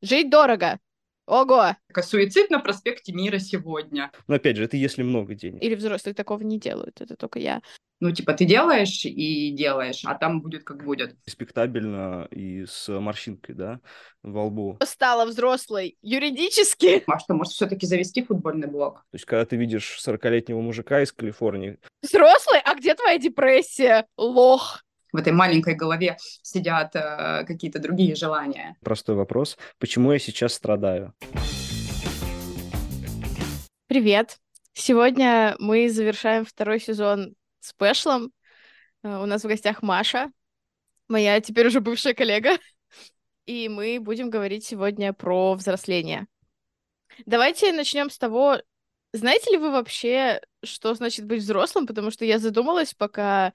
Жить дорого. Ого! Суицид на проспекте Мира сегодня. Но опять же, это если много денег. Или взрослые такого не делают, это только я. Ну, типа, ты делаешь и делаешь, а там будет как будет. Респектабельно и с морщинкой, да, во лбу. Стала взрослой юридически. А что, может, все-таки завести футбольный блог? То есть, когда ты видишь 40-летнего мужика из Калифорнии... Взрослый? А где твоя депрессия? Лох. В этой маленькой голове сидят э, какие-то другие желания. Простой вопрос. Почему я сейчас страдаю? Привет. Сегодня мы завершаем второй сезон спешлом. Э, у нас в гостях Маша, моя теперь уже бывшая коллега. И мы будем говорить сегодня про взросление. Давайте начнем с того, знаете ли вы вообще, что значит быть взрослым? Потому что я задумалась, пока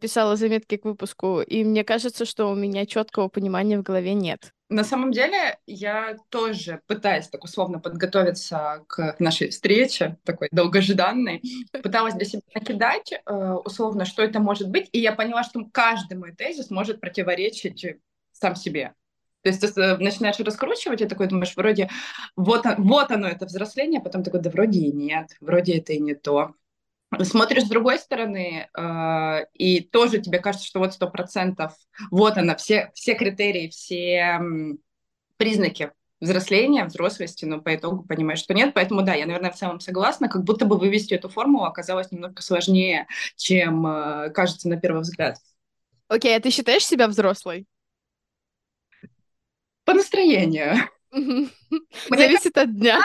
писала заметки к выпуску, и мне кажется, что у меня четкого понимания в голове нет. На самом деле, я тоже пытаюсь так условно подготовиться к нашей встрече, такой долгожданной, пыталась для себя накидать э, условно, что это может быть, и я поняла, что каждый мой тезис может противоречить сам себе. То есть ты э, начинаешь раскручивать, и такой думаешь, вроде вот, вот оно, это взросление, а потом такой, да вроде и нет, вроде это и не то. Смотришь с другой стороны, э, и тоже тебе кажется, что вот сто процентов, вот она, все, все критерии, все признаки взросления, взрослости, но по итогу понимаешь, что нет. Поэтому да, я, наверное, в целом согласна. Как будто бы вывести эту формулу оказалось немного сложнее, чем э, кажется на первый взгляд. Окей, okay, а ты считаешь себя взрослой? По настроению. Зависит от дня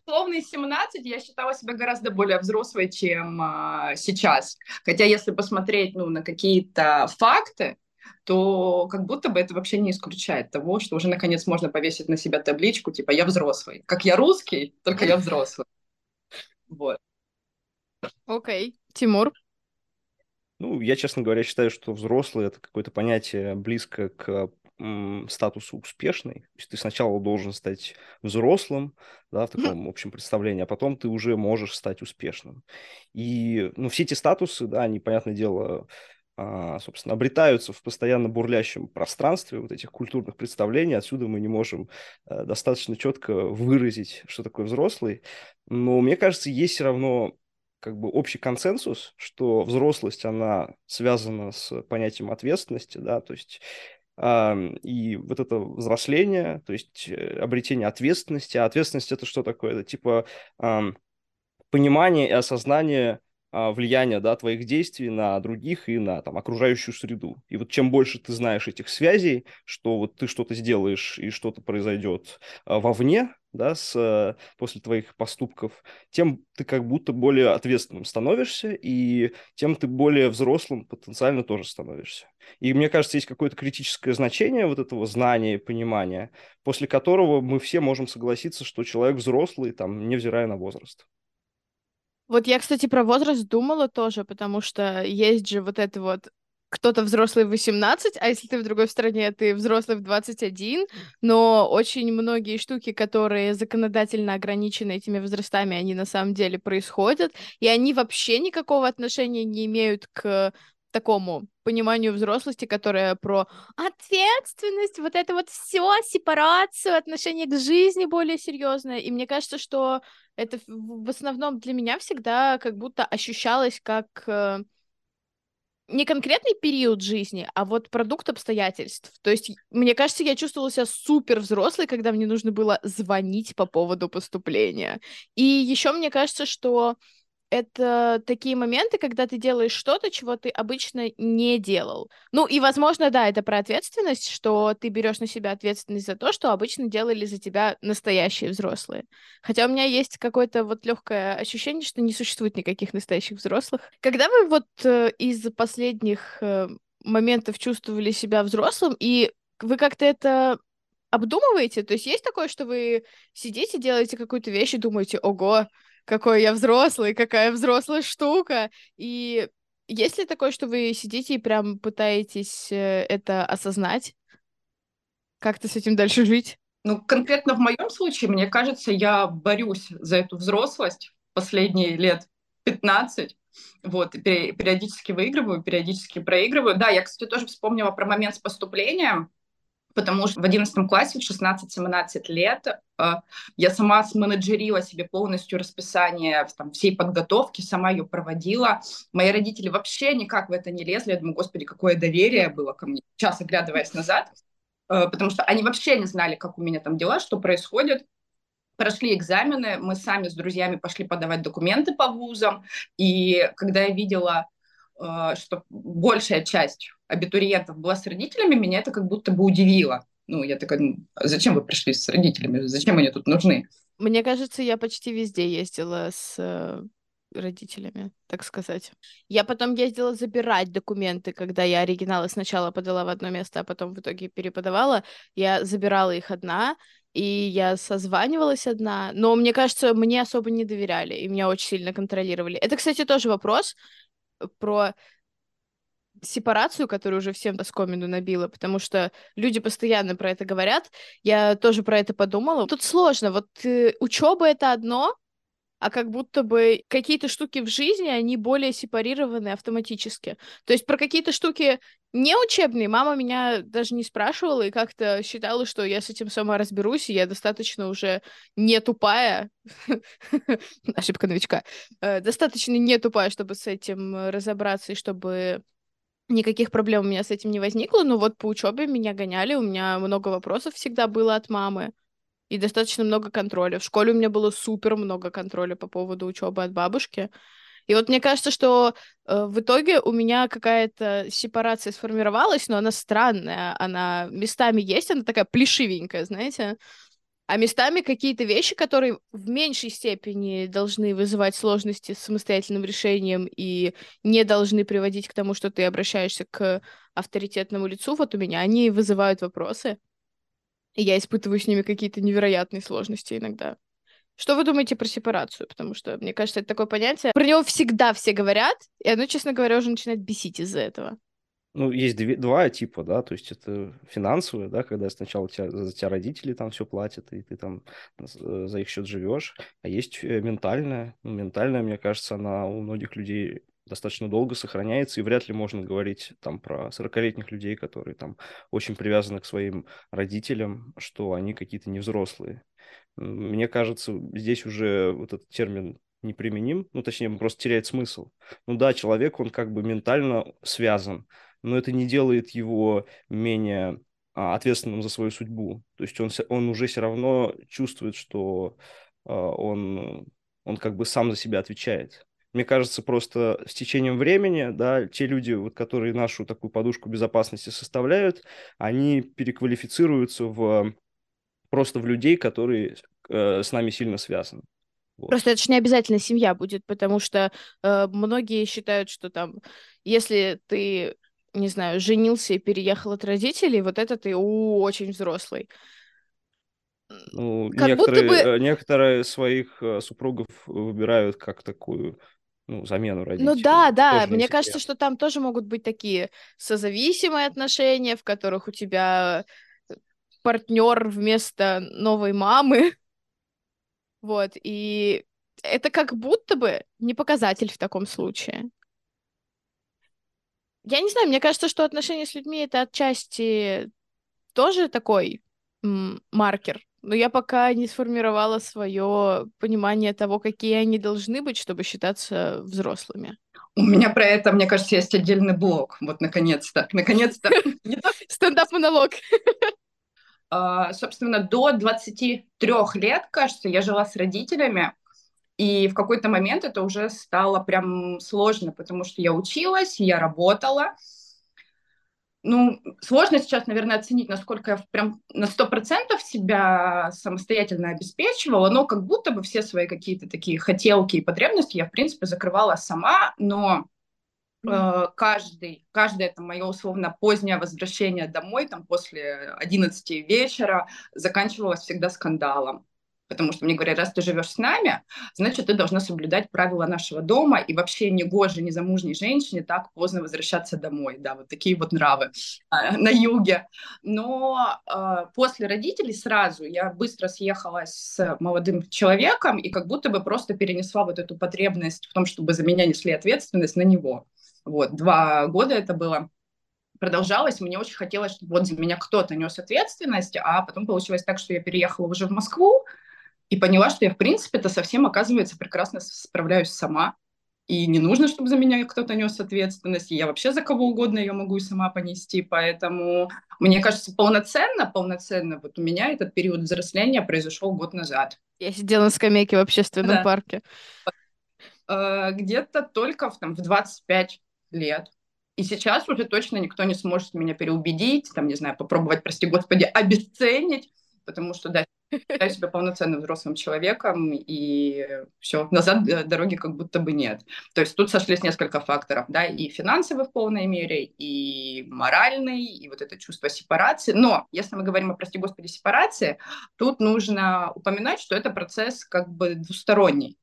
условные 17 я считала себя гораздо более взрослой, чем а, сейчас. Хотя если посмотреть ну, на какие-то факты, то как будто бы это вообще не исключает того, что уже наконец можно повесить на себя табличку, типа «я взрослый». Как я русский, только я взрослый. Вот. Окей. Okay. Тимур? Ну, я, честно говоря, считаю, что взрослый – это какое-то понятие близко к статусу успешный. То есть ты сначала должен стать взрослым, да, в таком общем представлении, а потом ты уже можешь стать успешным. И, ну, все эти статусы, да, они, понятное дело, а, собственно, обретаются в постоянно бурлящем пространстве вот этих культурных представлений. Отсюда мы не можем э, достаточно четко выразить, что такое взрослый. Но мне кажется, есть все равно как бы общий консенсус, что взрослость, она связана с понятием ответственности, да, то есть и вот это взросление, то есть э, обретение ответственности. А ответственность это что такое? Это типа понимание и осознание а, влияния да, твоих действий на других и на там, окружающую среду. И вот чем больше ты знаешь этих связей, что вот ты что-то сделаешь и что-то произойдет а, вовне, да, с, после твоих поступков, тем ты как будто более ответственным становишься, и тем ты более взрослым потенциально тоже становишься. И мне кажется, есть какое-то критическое значение вот этого знания и понимания, после которого мы все можем согласиться, что человек взрослый, там, невзирая на возраст. Вот я, кстати, про возраст думала тоже, потому что есть же вот это вот кто-то взрослый в 18, а если ты в другой стране, ты взрослый в 21, но очень многие штуки, которые законодательно ограничены этими возрастами, они на самом деле происходят, и они вообще никакого отношения не имеют к такому пониманию взрослости, которое про ответственность, вот это вот все, сепарацию, отношение к жизни более серьезное. И мне кажется, что это в основном для меня всегда как будто ощущалось как э, не конкретный период жизни, а вот продукт обстоятельств. То есть, мне кажется, я чувствовала себя супер взрослой, когда мне нужно было звонить по поводу поступления. И еще мне кажется, что это такие моменты, когда ты делаешь что-то, чего ты обычно не делал. Ну и, возможно, да, это про ответственность, что ты берешь на себя ответственность за то, что обычно делали за тебя настоящие взрослые. Хотя у меня есть какое-то вот легкое ощущение, что не существует никаких настоящих взрослых. Когда вы вот э, из последних э, моментов чувствовали себя взрослым, и вы как-то это обдумываете? То есть есть такое, что вы сидите, делаете какую-то вещь и думаете, ого, какой я взрослый, какая взрослая штука. И есть ли такое, что вы сидите и прям пытаетесь э, это осознать? Как-то с этим дальше жить? Ну, конкретно в моем случае, мне кажется, я борюсь за эту взрослость последние лет 15. Вот, периодически выигрываю, периодически проигрываю. Да, я, кстати, тоже вспомнила про момент с поступлением, потому что в 11 классе, в 16-17 лет, э, я сама сменеджерила себе полностью расписание там, всей подготовки, сама ее проводила. Мои родители вообще никак в это не лезли. Я думаю, господи, какое доверие было ко мне, сейчас оглядываясь назад, э, потому что они вообще не знали, как у меня там дела, что происходит. Прошли экзамены, мы сами с друзьями пошли подавать документы по вузам, и когда я видела что большая часть абитуриентов была с родителями, меня это как будто бы удивило. Ну, я такая, ну, зачем вы пришли с родителями? Зачем они тут нужны? Мне кажется, я почти везде ездила с э, родителями, так сказать. Я потом ездила забирать документы, когда я оригиналы сначала подала в одно место, а потом в итоге переподавала. Я забирала их одна, и я созванивалась одна, но мне кажется, мне особо не доверяли, и меня очень сильно контролировали. Это, кстати, тоже вопрос, про сепарацию, которую уже всем доскомину набила, потому что люди постоянно про это говорят. Я тоже про это подумала. Тут сложно. Вот э, учеба это одно, а как будто бы какие-то штуки в жизни, они более сепарированы автоматически. То есть про какие-то штуки не учебные мама меня даже не спрашивала и как-то считала, что я с этим сама разберусь, и я достаточно уже не тупая, ошибка новичка, э, достаточно не тупая, чтобы с этим разобраться и чтобы никаких проблем у меня с этим не возникло, но вот по учебе меня гоняли, у меня много вопросов всегда было от мамы и достаточно много контроля. В школе у меня было супер много контроля по поводу учебы от бабушки. И вот мне кажется, что э, в итоге у меня какая-то сепарация сформировалась, но она странная. Она местами есть, она такая плешивенькая, знаете. А местами какие-то вещи, которые в меньшей степени должны вызывать сложности с самостоятельным решением и не должны приводить к тому, что ты обращаешься к авторитетному лицу, вот у меня они вызывают вопросы. И я испытываю с ними какие-то невероятные сложности иногда. Что вы думаете про сепарацию? Потому что, мне кажется, это такое понятие. Про него всегда все говорят, и оно, честно говоря, уже начинает бесить из-за этого. Ну, есть две, два типа, да, то есть это финансовые, да, когда сначала тебя, за тебя родители там все платят, и ты там э, за их счет живешь, а есть э, ментальная. Ну, ментальная, мне кажется, она у многих людей достаточно долго сохраняется, и вряд ли можно говорить там про 40-летних людей, которые там очень привязаны к своим родителям, что они какие-то невзрослые. Мне кажется, здесь уже вот этот термин неприменим, ну, точнее, он просто теряет смысл. Ну да, человек, он как бы ментально связан, но это не делает его менее а, ответственным за свою судьбу. То есть он, он уже все равно чувствует, что а, он, он как бы сам за себя отвечает. Мне кажется, просто с течением времени, да, те люди, вот, которые нашу такую подушку безопасности составляют, они переквалифицируются в просто в людей, которые э, с нами сильно связаны. Вот. Просто это же не обязательно семья будет, потому что э, многие считают, что там, если ты, не знаю, женился и переехал от родителей, вот это ты у, очень взрослый. Ну, как некоторые, будто бы... Э, некоторые своих э, супругов выбирают как такую ну, замену родителей. Ну да, да, мне кажется, что там тоже могут быть такие созависимые отношения, в которых у тебя партнер вместо новой мамы. Вот, и это как будто бы не показатель в таком случае. Я не знаю, мне кажется, что отношения с людьми это отчасти тоже такой маркер но я пока не сформировала свое понимание того, какие они должны быть, чтобы считаться взрослыми. У меня про это, мне кажется, есть отдельный блог. Вот, наконец-то. Наконец-то. Стендап-монолог. А, собственно, до 23 лет, кажется, я жила с родителями. И в какой-то момент это уже стало прям сложно, потому что я училась, я работала, ну, сложно сейчас, наверное, оценить, насколько я прям на сто процентов себя самостоятельно обеспечивала, но как будто бы все свои какие-то такие хотелки и потребности я, в принципе, закрывала сама, но каждый, каждое это мое условно позднее возвращение домой, там после 11 вечера, заканчивалось всегда скандалом потому что мне говорят, раз ты живешь с нами, значит, ты должна соблюдать правила нашего дома, и вообще не гоже незамужней женщине так поздно возвращаться домой, да, вот такие вот нравы э, на юге. Но э, после родителей сразу я быстро съехалась с молодым человеком и как будто бы просто перенесла вот эту потребность в том, чтобы за меня несли ответственность на него. Вот, два года это было. продолжалось, мне очень хотелось, чтобы вот за меня кто-то нес ответственность, а потом получилось так, что я переехала уже в Москву и поняла, что я, в принципе-то, совсем, оказывается, прекрасно справляюсь сама, и не нужно, чтобы за меня кто-то нес ответственность, и я вообще за кого угодно ее могу и сама понести, поэтому мне кажется, полноценно, полноценно, вот у меня этот период взросления произошел год назад. Я сидела на скамейке в общественном да. парке. Э, где-то только в, там, в 25 лет. И сейчас уже точно никто не сможет меня переубедить, там, не знаю, попробовать, прости господи, обесценить, потому что, да, считаю себя полноценным взрослым человеком, и все, назад дороги как будто бы нет. То есть тут сошлись несколько факторов, да, и финансовый в полной мере, и моральный, и вот это чувство сепарации. Но если мы говорим о, прости господи, сепарации, тут нужно упоминать, что это процесс как бы двусторонний.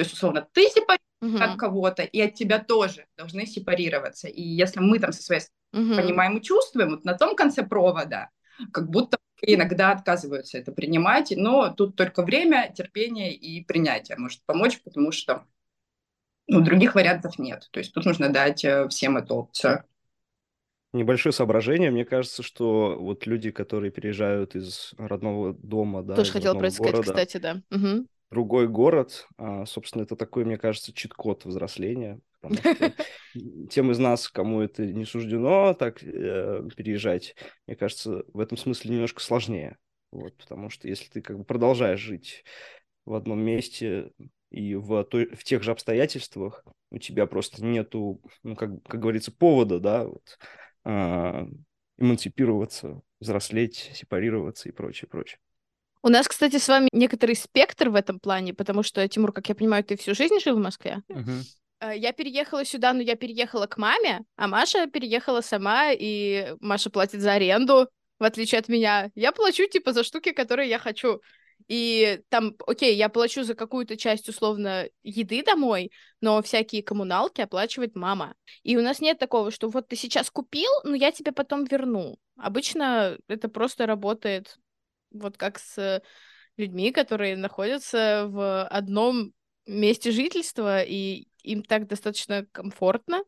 То есть, условно, ты сепарируешь угу. от кого-то, и от тебя тоже должны сепарироваться. И если мы там со своей угу. понимаем и чувствуем, вот на том конце провода, как будто иногда отказываются это принимать, но тут только время, терпение и принятие может помочь, потому что ну, других вариантов нет. То есть тут нужно дать э, всем эту опцию. Небольшое соображение. Мне кажется, что вот люди, которые переезжают из родного дома, да, Тоже это сказать, кстати, да. Угу другой город. А, собственно, это такой, мне кажется, чит-код взросления. Тем из нас, кому это не суждено так э, переезжать, мне кажется, в этом смысле немножко сложнее. Вот, потому что если ты как бы продолжаешь жить в одном месте и в, той, в тех же обстоятельствах, у тебя просто нету, ну, как, как говорится, повода, да, вот, э, эмансипироваться, взрослеть, сепарироваться и прочее, прочее. У нас, кстати, с вами некоторый спектр в этом плане, потому что, Тимур, как я понимаю, ты всю жизнь жил в Москве. Uh-huh. Я переехала сюда, но я переехала к маме, а Маша переехала сама, и Маша платит за аренду, в отличие от меня. Я плачу, типа, за штуки, которые я хочу. И там, окей, я плачу за какую-то часть, условно, еды домой, но всякие коммуналки оплачивает мама. И у нас нет такого, что вот ты сейчас купил, но я тебе потом верну. Обычно это просто работает вот как с людьми, которые находятся в одном месте жительства, и им так достаточно комфортно.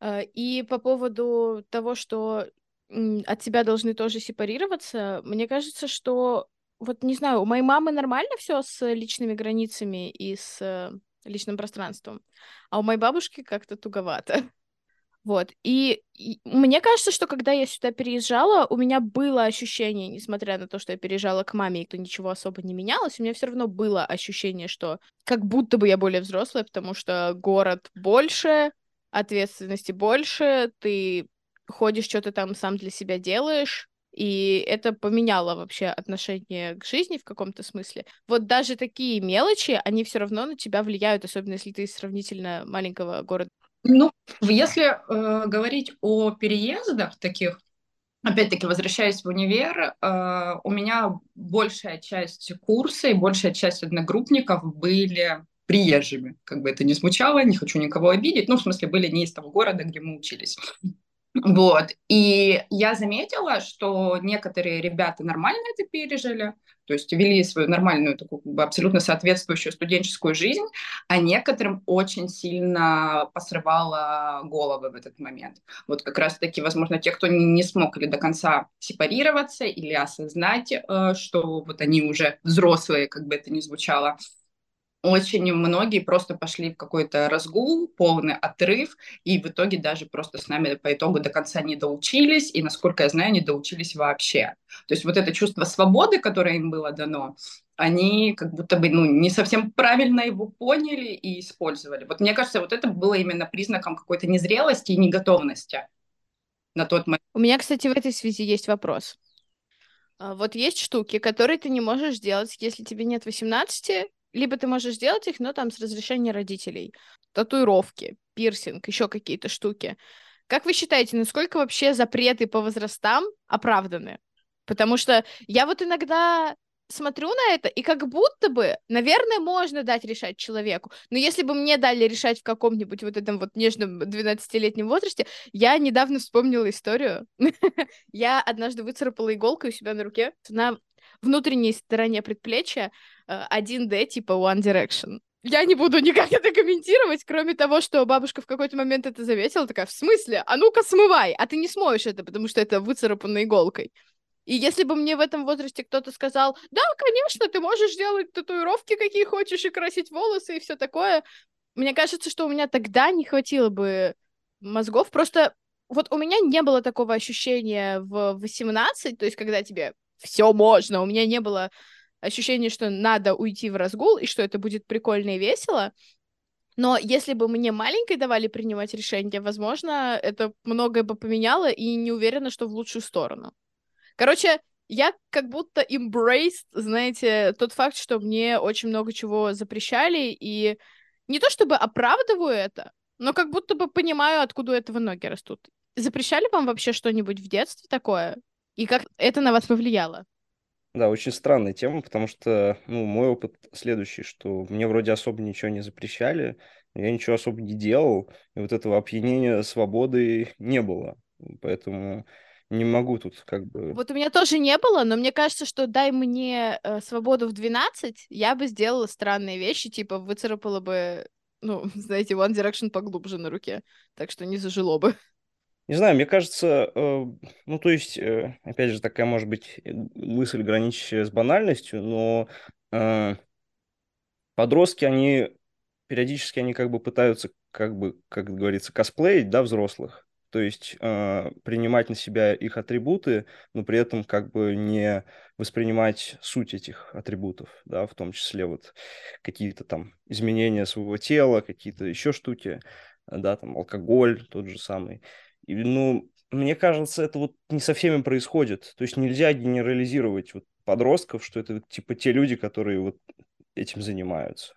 А, и по поводу того, что от тебя должны тоже сепарироваться, мне кажется, что вот не знаю, у моей мамы нормально все с личными границами и с личным пространством, а у моей бабушки как-то туговато. Вот. И, и мне кажется, что когда я сюда переезжала, у меня было ощущение, несмотря на то, что я переезжала к маме, и то ничего особо не менялось, у меня все равно было ощущение, что как будто бы я более взрослая, потому что город больше, ответственности больше, ты ходишь, что-то там сам для себя делаешь, и это поменяло вообще отношение к жизни в каком-то смысле. Вот даже такие мелочи, они все равно на тебя влияют, особенно если ты из сравнительно маленького города. Ну, если э, говорить о переездах таких, опять-таки, возвращаясь в универ, э, у меня большая часть курса и большая часть одногруппников были приезжими. Как бы это ни звучало, не хочу никого обидеть. Ну, в смысле, были не из того города, где мы учились. Вот. И я заметила, что некоторые ребята нормально это пережили, то есть вели свою нормальную, такую как бы абсолютно соответствующую студенческую жизнь, а некоторым очень сильно посрывало головы в этот момент. Вот как раз-таки, возможно, те, кто не, не смог или до конца сепарироваться, или осознать, э, что вот они уже взрослые, как бы это ни звучало, очень многие просто пошли в какой-то разгул, полный отрыв, и в итоге даже просто с нами по итогу до конца не доучились, и, насколько я знаю, не доучились вообще. То есть вот это чувство свободы, которое им было дано, они как будто бы ну, не совсем правильно его поняли и использовали. Вот мне кажется, вот это было именно признаком какой-то незрелости и неготовности на тот момент. У меня, кстати, в этой связи есть вопрос. А, вот есть штуки, которые ты не можешь сделать, если тебе нет 18, либо ты можешь сделать их, но там с разрешения родителей. Татуировки, пирсинг, еще какие-то штуки. Как вы считаете, насколько вообще запреты по возрастам оправданы? Потому что я вот иногда смотрю на это, и как будто бы, наверное, можно дать решать человеку. Но если бы мне дали решать в каком-нибудь вот этом вот нежном 12-летнем возрасте, я недавно вспомнила историю. Я однажды выцарапала иголкой у себя на руке на внутренней стороне предплечья 1D э, типа One Direction. я не буду никак это комментировать, кроме того, что бабушка в какой-то момент это заметила, такая, в смысле? А ну-ка смывай, а ты не смоешь это, потому что это выцарапано иголкой. И если бы мне в этом возрасте кто-то сказал, да, конечно, ты можешь делать татуировки, какие хочешь, и красить волосы, и все такое, мне кажется, что у меня тогда не хватило бы мозгов. Просто вот у меня не было такого ощущения в 18, то есть когда тебе все можно, у меня не было ощущения, что надо уйти в разгул, и что это будет прикольно и весело. Но если бы мне маленькой давали принимать решения, возможно, это многое бы поменяло, и не уверена, что в лучшую сторону. Короче, я как будто embraced, знаете, тот факт, что мне очень много чего запрещали, и не то чтобы оправдываю это, но как будто бы понимаю, откуда у этого ноги растут. Запрещали вам вообще что-нибудь в детстве такое? И как это на вас повлияло? Да, очень странная тема, потому что, ну, мой опыт следующий, что мне вроде особо ничего не запрещали, я ничего особо не делал, и вот этого опьянения свободы не было. Поэтому не могу тут как бы... Вот у меня тоже не было, но мне кажется, что дай мне э, свободу в 12, я бы сделала странные вещи, типа выцарапала бы, ну, знаете, One Direction поглубже на руке, так что не зажило бы. Не знаю, мне кажется, э, ну, то есть, э, опять же, такая, может быть, э, мысль, граничащая с банальностью, но подростки, они периодически, они как бы пытаются, как бы, как говорится, косплеить, да, взрослых то есть э, принимать на себя их атрибуты, но при этом как бы не воспринимать суть этих атрибутов, да, в том числе вот какие-то там изменения своего тела, какие-то еще штуки, да, там алкоголь тот же самый. И, ну, мне кажется, это вот не со всеми происходит. То есть нельзя генерализировать вот подростков, что это типа те люди, которые вот этим занимаются.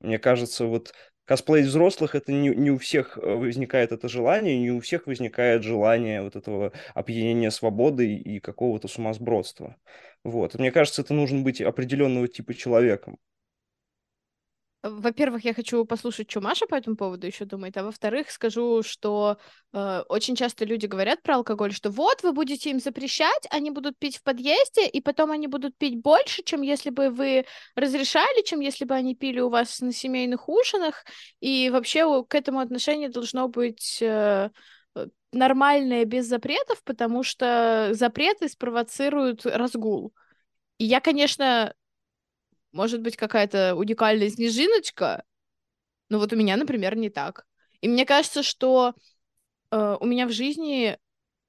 Мне кажется, вот косплей взрослых, это не, не у всех э, возникает это желание, не у всех возникает желание вот этого опьянения свободы и какого-то сумасбродства. Вот. Мне кажется, это нужно быть определенного типа человеком. Во-первых, я хочу послушать, что Маша по этому поводу еще думает, а во-вторых, скажу, что э, очень часто люди говорят про алкоголь, что вот вы будете им запрещать, они будут пить в подъезде, и потом они будут пить больше, чем если бы вы разрешали, чем если бы они пили у вас на семейных ужинах, и вообще к этому отношение должно быть э, э нормальное без запретов, потому что запреты спровоцируют разгул. И я, конечно, может быть, какая-то уникальная снежиночка, но вот у меня, например, не так. И мне кажется, что э, у меня в жизни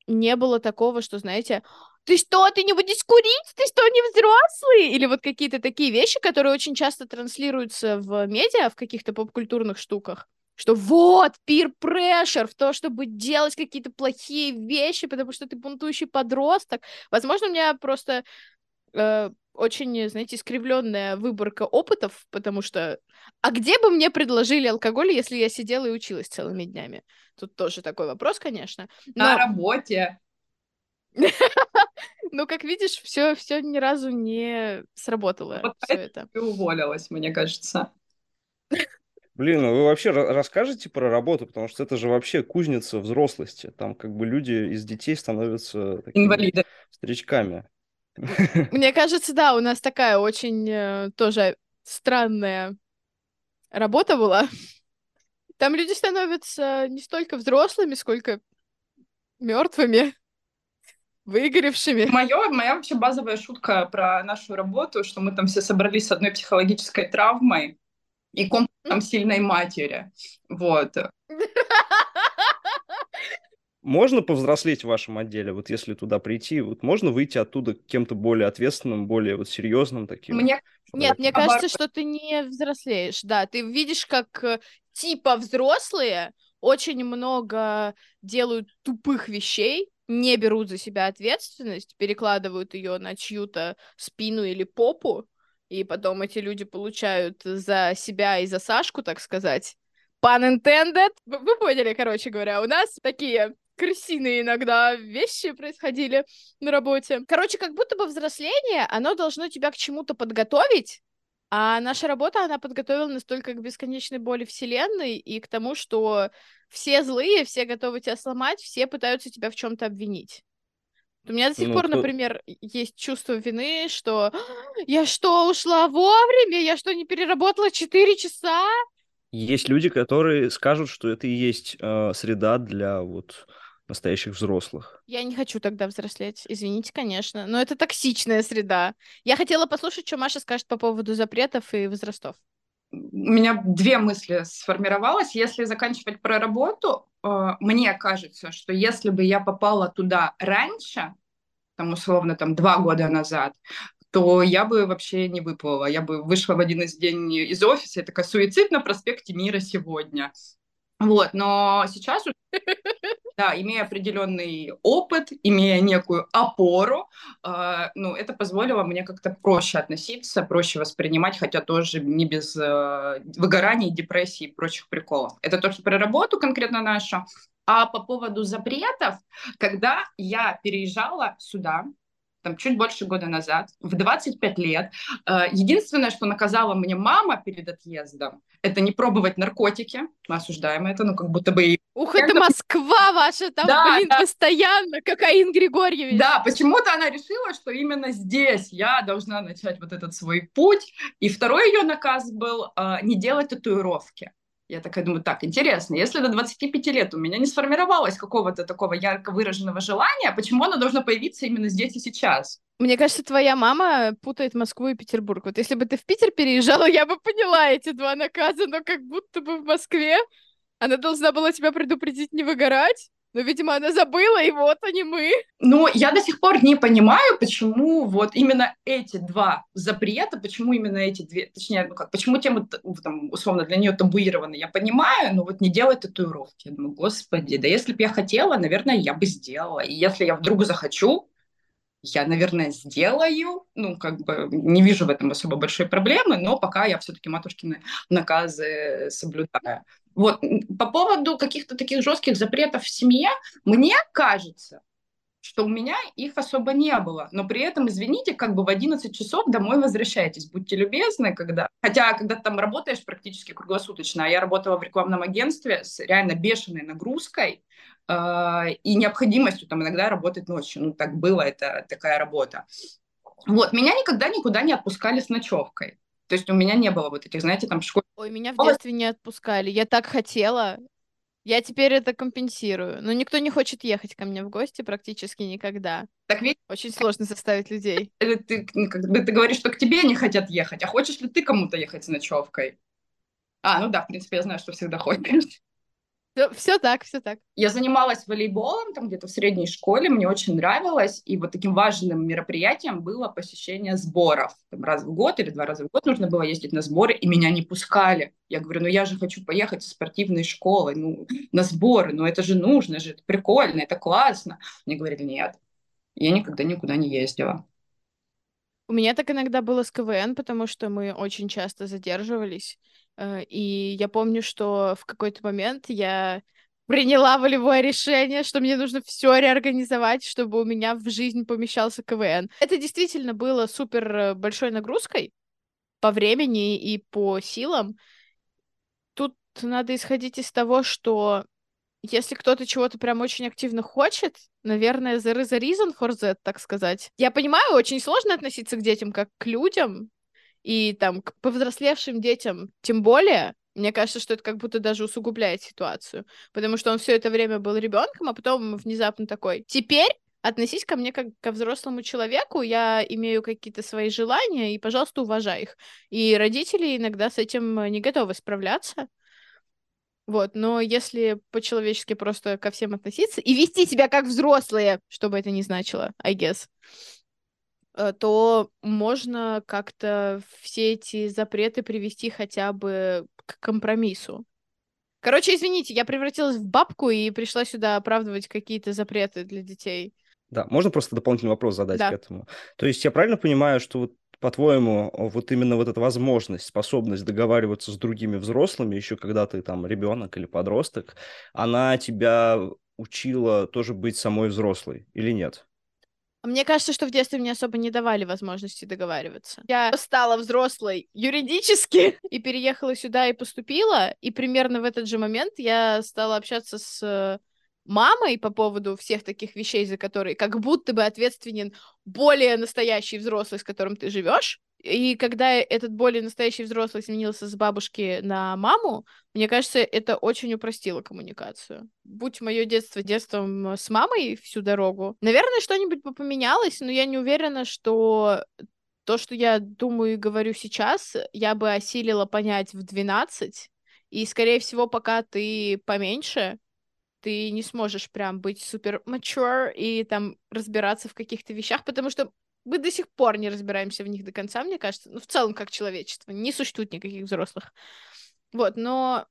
не было такого, что, знаете, ты что, ты не будешь курить? Ты что, не взрослый? Или вот какие-то такие вещи, которые очень часто транслируются в медиа, в каких-то поп-культурных штуках. Что вот, peer pressure в то, чтобы делать какие-то плохие вещи, потому что ты бунтующий подросток. Возможно, у меня просто очень, знаете, искривленная выборка опытов, потому что а где бы мне предложили алкоголь, если я сидела и училась целыми днями? Тут тоже такой вопрос, конечно. Но... На работе. Ну, как видишь, все, все ни разу не сработало. Все это. Ты уволилась, мне кажется. Блин, ну вы вообще расскажете про работу, потому что это же вообще кузница взрослости. Там как бы люди из детей становятся Инвалиды. старичками. Мне кажется, да, у нас такая очень э, тоже странная работа была. Там люди становятся не столько взрослыми, сколько мертвыми, выгоревшими. Моё, моя вообще базовая шутка про нашу работу, что мы там все собрались с одной психологической травмой и комплексом сильной матери. Вот. Можно повзрослеть в вашем отделе, вот если туда прийти, вот можно выйти оттуда кем-то более ответственным, более вот серьезным таким? Мне... Нет, мне кажется, что ты не взрослеешь, да, ты видишь, как типа взрослые очень много делают тупых вещей, не берут за себя ответственность, перекладывают ее на чью-то спину или попу, и потом эти люди получают за себя и за Сашку, так сказать, pun intended. Вы поняли, короче говоря, у нас такие крысиные иногда вещи происходили на работе. Короче, как будто бы взросление, оно должно тебя к чему-то подготовить, а наша работа, она подготовила настолько к бесконечной боли вселенной и к тому, что все злые, все готовы тебя сломать, все пытаются тебя в чем-то обвинить. У меня до сих Ну, пор, кто- например, есть чувство вины, что я что, ушла вовремя? Я что, не переработала 4 часа? Есть люди, которые скажут, что это и есть э, среда для вот настоящих взрослых. Я не хочу тогда взрослеть, извините, конечно, но это токсичная среда. Я хотела послушать, что Маша скажет по поводу запретов и возрастов. у меня две мысли сформировалось. Если заканчивать про работу, э, мне кажется, что если бы я попала туда раньше, там условно там два года назад, то я бы вообще не выплыла. Я бы вышла в один из день из офиса и такая суицид на проспекте Мира сегодня. Вот, но сейчас да, имея определенный опыт, имея некую опору, э, ну, это позволило мне как-то проще относиться, проще воспринимать, хотя тоже не без э, выгораний, депрессии и прочих приколов. Это то, что про работу конкретно нашу. А по поводу запретов, когда я переезжала сюда, там чуть больше года назад, в 25 лет, э, единственное, что наказала мне мама перед отъездом, это не пробовать наркотики. Мы осуждаем это, ну, как будто бы Ух, это Москва ваша, там, Да, блин, да. постоянно, кокаин Григорьевич. Да, почему-то она решила, что именно здесь я должна начать вот этот свой путь. И второй ее наказ был э, не делать татуировки. Я такая думаю, так, интересно, если до 25 лет у меня не сформировалось какого-то такого ярко выраженного желания, почему оно должно появиться именно здесь и сейчас? Мне кажется, твоя мама путает Москву и Петербург. Вот если бы ты в Питер переезжала, я бы поняла эти два наказа, но как будто бы в Москве она должна была тебя предупредить не выгорать. Но, видимо, она забыла, и вот они мы. Но я до сих пор не понимаю, почему вот именно эти два запрета, почему именно эти две, точнее, ну как, почему тема ну, там, условно для нее табуирована, я понимаю, но вот не делать татуировки. Я думаю, господи, да если бы я хотела, наверное, я бы сделала. И если я вдруг захочу, я, наверное, сделаю. Ну, как бы не вижу в этом особо большой проблемы, но пока я все-таки матушкины наказы соблюдаю. Вот, по поводу каких-то таких жестких запретов в семье, мне кажется, что у меня их особо не было. Но при этом, извините, как бы в 11 часов домой возвращайтесь. Будьте любезны, когда... Хотя, когда ты там работаешь практически круглосуточно, а я работала в рекламном агентстве с реально бешеной нагрузкой э, и необходимостью там иногда работать ночью. Ну, так было, это такая работа. Вот, меня никогда никуда не отпускали с ночевкой. То есть у меня не было вот этих, знаете, там школ... Ой, меня в детстве не отпускали. Я так хотела. Я теперь это компенсирую. Но никто не хочет ехать ко мне в гости практически никогда. Так ведь Очень сложно заставить людей. или ты, ну, как бы ты говоришь, что к тебе не хотят ехать, а хочешь ли ты кому-то ехать с ночевкой? А, ну да, в принципе, я знаю, что всегда хочешь. Все так, все так. Я занималась волейболом там где-то в средней школе, мне очень нравилось, и вот таким важным мероприятием было посещение сборов. Там раз в год или два раза в год нужно было ездить на сборы, и меня не пускали. Я говорю, ну я же хочу поехать со спортивной школы, ну, на сборы, ну это же нужно же, это прикольно, это классно. Мне говорили, нет, я никогда никуда не ездила. У меня так иногда было с КВН, потому что мы очень часто задерживались. Э, И я помню, что в какой-то момент я приняла волевое решение, что мне нужно все реорганизовать, чтобы у меня в жизнь помещался КВН. Это действительно было супер э, большой нагрузкой по времени и по силам. Тут надо исходить из того, что если кто-то чего-то прям очень активно хочет, наверное, there is a reason for that, так сказать. Я понимаю, очень сложно относиться к детям как к людям, и там к повзрослевшим детям тем более. Мне кажется, что это как будто даже усугубляет ситуацию, потому что он все это время был ребенком, а потом внезапно такой. Теперь относись ко мне как ко взрослому человеку, я имею какие-то свои желания, и, пожалуйста, уважай их. И родители иногда с этим не готовы справляться. Вот, но если по-человечески просто ко всем относиться и вести себя как взрослые, что бы это ни значило, I guess, э, то можно как-то все эти запреты привести хотя бы к компромиссу. Короче, извините, я превратилась в бабку и пришла сюда оправдывать какие-то запреты для детей. Да, можно просто дополнительный вопрос задать Да. к этому? То есть я правильно понимаю, что вот по-твоему, вот именно вот эта возможность, способность договариваться с другими взрослыми, еще когда ты там ребенок или подросток, она тебя учила тоже быть самой взрослой или нет? Мне кажется, что в детстве мне особо не давали возможности договариваться. Я стала взрослой юридически и переехала сюда и поступила, и примерно в этот же момент я стала общаться с мамой по поводу всех таких вещей, за которые как будто бы ответственен более настоящий взрослый, с которым ты живешь. И когда этот более настоящий взрослый сменился с бабушки на маму, мне кажется, это очень упростило коммуникацию. Будь мое детство детством с мамой всю дорогу, наверное, что-нибудь бы поменялось, но я не уверена, что то, что я думаю и говорю сейчас, я бы осилила понять в 12, и, скорее всего, пока ты поменьше, ты не сможешь прям быть супер mature и там разбираться в каких-то вещах, потому что мы до сих пор не разбираемся в них до конца, мне кажется. Ну, в целом, как человечество. Не существует никаких взрослых. Вот, но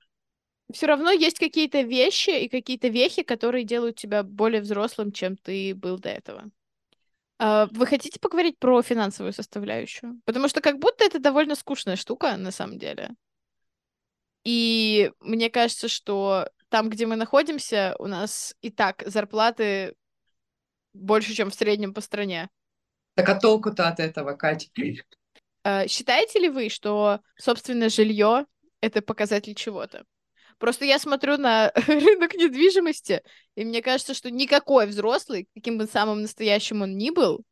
все равно есть какие-то вещи и какие-то вехи, которые делают тебя более взрослым, чем ты был до этого. А, вы хотите поговорить про финансовую составляющую? Потому что как будто это довольно скучная штука на самом деле. И мне кажется, что там, где мы находимся, у нас и так зарплаты больше, чем в среднем по стране. Так а толку-то от этого, Катя? А, считаете ли вы, что собственное жилье это показатель чего-то? Просто я смотрю на рынок недвижимости, и мне кажется, что никакой взрослый, каким бы самым настоящим он ни был,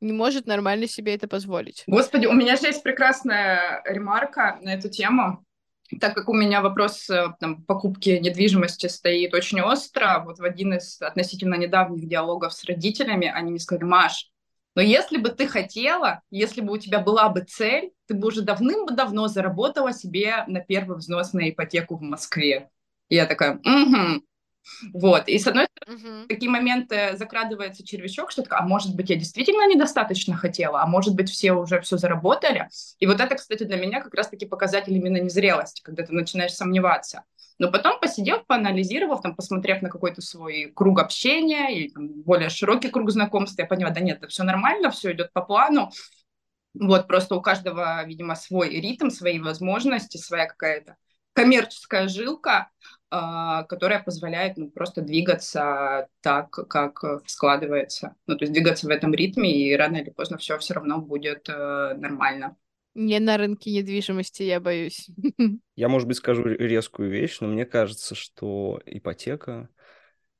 не может нормально себе это позволить. Господи, у меня же есть прекрасная ремарка на эту тему так как у меня вопрос э, там, покупки недвижимости стоит очень остро, вот в один из относительно недавних диалогов с родителями они мне сказали, Маш, но если бы ты хотела, если бы у тебя была бы цель, ты бы уже давным-давно заработала себе на первый взнос на ипотеку в Москве. И я такая, угу, вот. И с одной стороны, uh-huh. такие моменты закрадывается червячок, что а может быть, я действительно недостаточно хотела, а может быть, все уже все заработали. И вот это, кстати, для меня как раз-таки показатель именно незрелости, когда ты начинаешь сомневаться. Но потом, посидев, поанализировав, там, посмотрев на какой-то свой круг общения или там, более широкий круг знакомств, я поняла, да нет, это все нормально, все идет по плану. Вот, просто у каждого, видимо, свой ритм, свои возможности, своя какая-то коммерческая жилка, которая позволяет ну, просто двигаться так, как складывается. Ну, то есть двигаться в этом ритме, и рано или поздно все все равно будет э, нормально. Не на рынке недвижимости, я боюсь. Я, может быть, скажу резкую вещь, но мне кажется, что ипотека,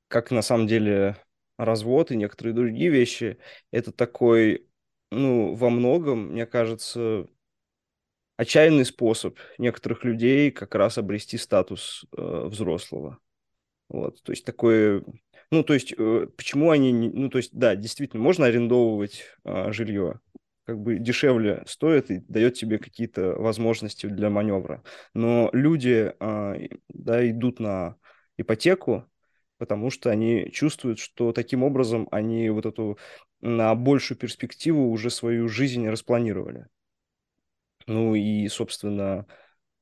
как на самом деле развод и некоторые другие вещи, это такой, ну, во многом, мне кажется, отчаянный способ некоторых людей как раз обрести статус э, взрослого. Вот, то есть такое, ну, то есть э, почему они, не, ну, то есть, да, действительно, можно арендовывать э, жилье, как бы дешевле стоит и дает тебе какие-то возможности для маневра. Но люди, э, да, идут на ипотеку, потому что они чувствуют, что таким образом они вот эту на большую перспективу уже свою жизнь распланировали. Ну и, собственно,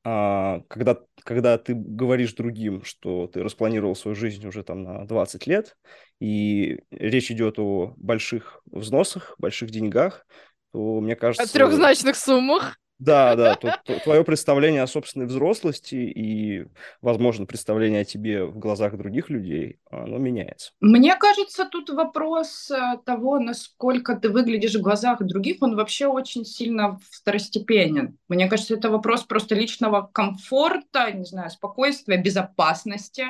а, когда, когда ты говоришь другим, что ты распланировал свою жизнь уже там на 20 лет, и речь идет о больших взносах, больших деньгах, то, мне кажется... О трехзначных суммах. Да, да, то, твое представление о собственной взрослости и, возможно, представление о тебе в глазах других людей, оно меняется. Мне кажется, тут вопрос э, того, насколько ты выглядишь в глазах других, он вообще очень сильно второстепенен. Мне кажется, это вопрос просто личного комфорта, не знаю, спокойствия, безопасности.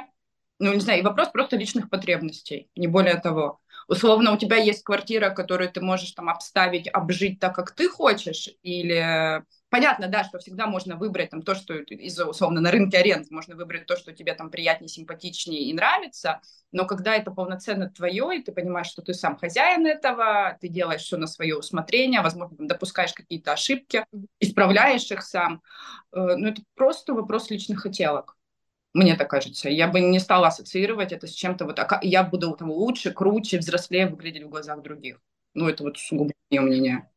Ну, не знаю, и вопрос просто личных потребностей, не более того условно у тебя есть квартира, которую ты можешь там обставить, обжить так, как ты хочешь, или Понятно, да, что всегда можно выбрать там то, что из условно на рынке аренд можно выбрать то, что тебе там приятнее, симпатичнее и нравится, но когда это полноценно твое, и ты понимаешь, что ты сам хозяин этого, ты делаешь все на свое усмотрение, возможно, там, допускаешь какие-то ошибки, исправляешь их сам, э, ну это просто вопрос личных хотелок. Мне так кажется. Я бы не стала ассоциировать это с чем-то вот, а я буду там лучше, круче, взрослее выглядеть в глазах других. Ну, это вот сугубо мое мнение.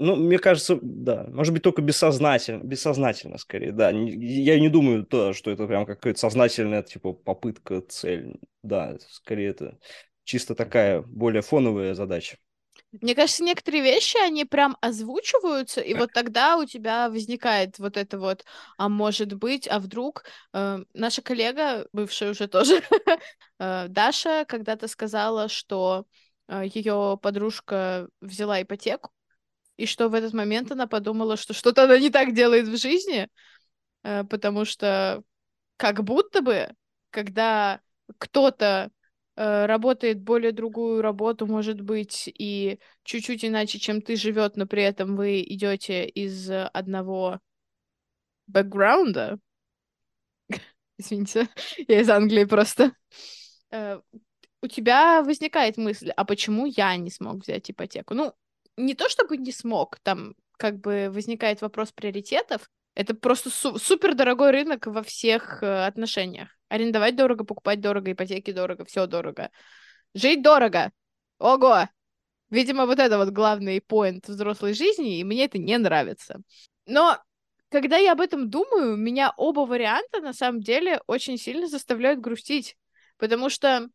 Ну, мне кажется, да. Может быть, только бессознательно, бессознательно скорее, да. Я не думаю, то, что это прям какая-то сознательная, типа, попытка, цель. Да, скорее это чисто такая более фоновая задача. Мне кажется, некоторые вещи, они прям озвучиваются, и вот тогда у тебя возникает вот это вот, а может быть, а вдруг э, наша коллега, бывшая уже тоже, э, Даша, когда-то сказала, что э, ее подружка взяла ипотеку, и что в этот момент она подумала, что что-то она не так делает в жизни, э, потому что как будто бы, когда кто-то э, работает более другую работу, может быть, и чуть-чуть иначе, чем ты живет, но при этом вы идете из одного бэкграунда. Извините, я из Англии просто. Э, у тебя возникает мысль, а почему я не смог взять ипотеку? Ну, не то чтобы не смог, там как бы возникает вопрос приоритетов. Это просто су- супер дорогой рынок во всех э, отношениях. Арендовать дорого, покупать дорого, ипотеки дорого, все дорого. Жить дорого. Ого! Видимо, вот это вот главный поинт взрослой жизни, и мне это не нравится. Но когда я об этом думаю, меня оба варианта на самом деле очень сильно заставляют грустить. Потому что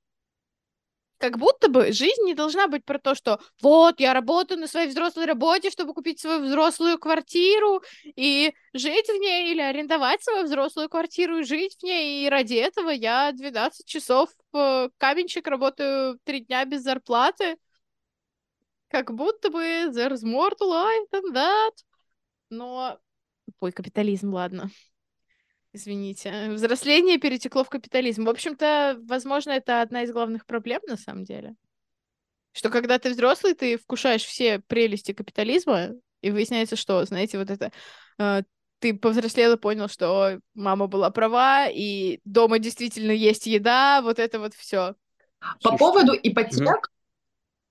как будто бы жизнь не должна быть про то, что вот я работаю на своей взрослой работе, чтобы купить свою взрослую квартиру и жить в ней, или арендовать свою взрослую квартиру и жить в ней, и ради этого я 12 часов э, каменщик работаю три дня без зарплаты. Как будто бы there's more to life than that. Но... Ой, капитализм, ладно. Извините. Взросление перетекло в капитализм. В общем-то, возможно, это одна из главных проблем на самом деле. Что когда ты взрослый, ты вкушаешь все прелести капитализма, и выясняется, что, знаете, вот это э, ты повзрослел и понял, что мама была права, и дома действительно есть еда, вот это вот все. По поводу ипотек, угу.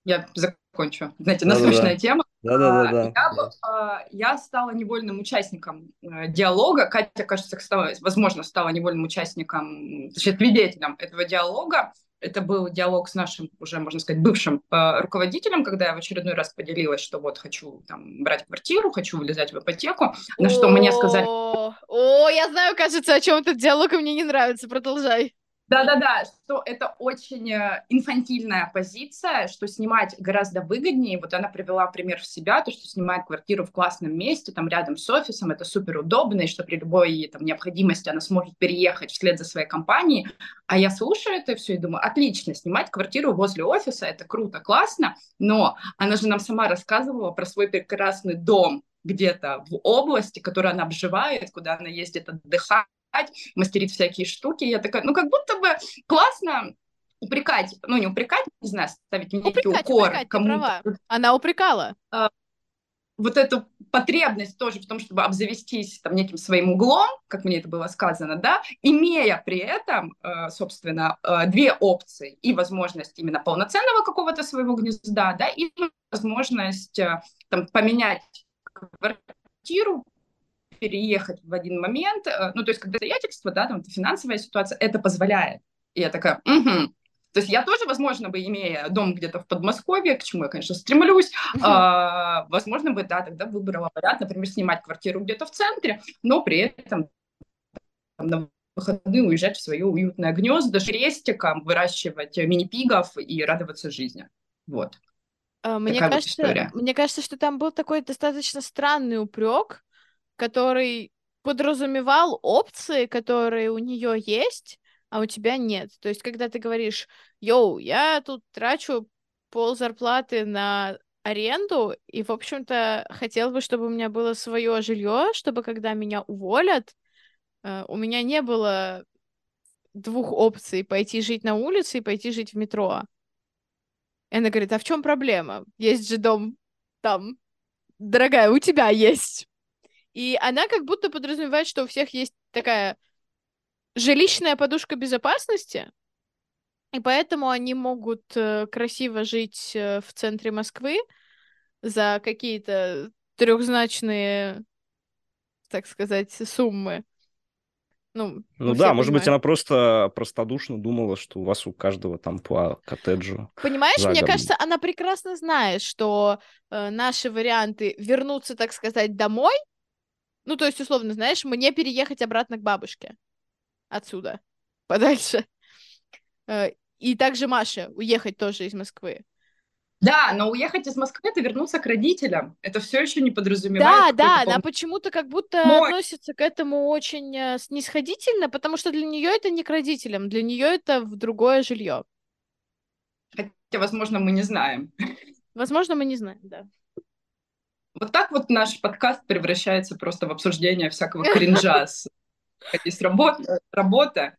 я закончу. Знаете, насущная тема. Да-да-да. Я, а, я стала невольным участником э, диалога. Катя, кажется, стала, возможно, стала невольным участником, точнее, свидетелем этого диалога. Это был диалог с нашим, уже, можно сказать, бывшим э, руководителем, когда я в очередной раз поделилась, что вот хочу там брать квартиру, хочу вылезать в ипотеку, на что мне сказали... О, я знаю, кажется, о чем этот диалог, и мне не нравится. Продолжай. Да-да-да, что это очень э, инфантильная позиция, что снимать гораздо выгоднее. Вот она привела пример в себя, то, что снимает квартиру в классном месте, там рядом с офисом, это супер удобно, и что при любой там, необходимости она сможет переехать вслед за своей компанией. А я слушаю это все и думаю, отлично, снимать квартиру возле офиса, это круто, классно, но она же нам сама рассказывала про свой прекрасный дом где-то в области, который она обживает, куда она ездит отдыхать, мастерить всякие штуки. Я такая, ну как будто бы классно упрекать, ну не упрекать, не знаю, ставить некий укор кому-то. Она упрекала. А, вот эту потребность тоже в том, чтобы обзавестись там неким своим углом, как мне это было сказано, да, имея при этом, э, собственно, э, две опции и возможность именно полноценного какого-то своего гнезда, да, и возможность э, там поменять квартиру, переехать в один момент, э, ну, то есть, когда обстоятельства, да, там, финансовая ситуация, это позволяет. И я такая, угу. То есть я тоже, возможно, бы, имея дом где-то в Подмосковье, к чему я, конечно, стремлюсь, uh-huh. а, возможно бы, да, тогда выбрала вариант, например, снимать квартиру где-то в центре, но при этом там, на выходные уезжать в свое уютное гнездо, крестиком, выращивать мини-пигов и радоваться жизни. Вот. Uh, мне кажется, вот мне кажется, что там был такой достаточно странный упрек, который подразумевал опции, которые у нее есть, а у тебя нет. То есть, когда ты говоришь, йоу, я тут трачу пол зарплаты на аренду, и, в общем-то, хотел бы, чтобы у меня было свое жилье, чтобы когда меня уволят, э, у меня не было двух опций пойти жить на улице и пойти жить в метро. И она говорит, а в чем проблема? Есть же дом там. Дорогая, у тебя есть. И она как будто подразумевает, что у всех есть такая жилищная подушка безопасности, и поэтому они могут э, красиво жить э, в центре Москвы за какие-то трехзначные, так сказать, суммы. Ну, ну да, может быть, она просто простодушно думала, что у вас у каждого там по коттеджу. Понимаешь, мне кажется, она прекрасно знает, что э, наши варианты вернуться, так сказать, домой ну, то есть, условно, знаешь, мне переехать обратно к бабушке отсюда, подальше. Э, и также Маше уехать тоже из Москвы. Да, но уехать из Москвы это вернуться к родителям. Это все еще не подразумевает. Да, да, она почему-то как будто Мой... относится к этому очень э, снисходительно, потому что для нее это не к родителям, для нее это в другое жилье. Хотя, возможно, мы не знаем. Возможно, мы не знаем, да. Вот так вот наш подкаст превращается просто в обсуждение всякого кринжа с работа.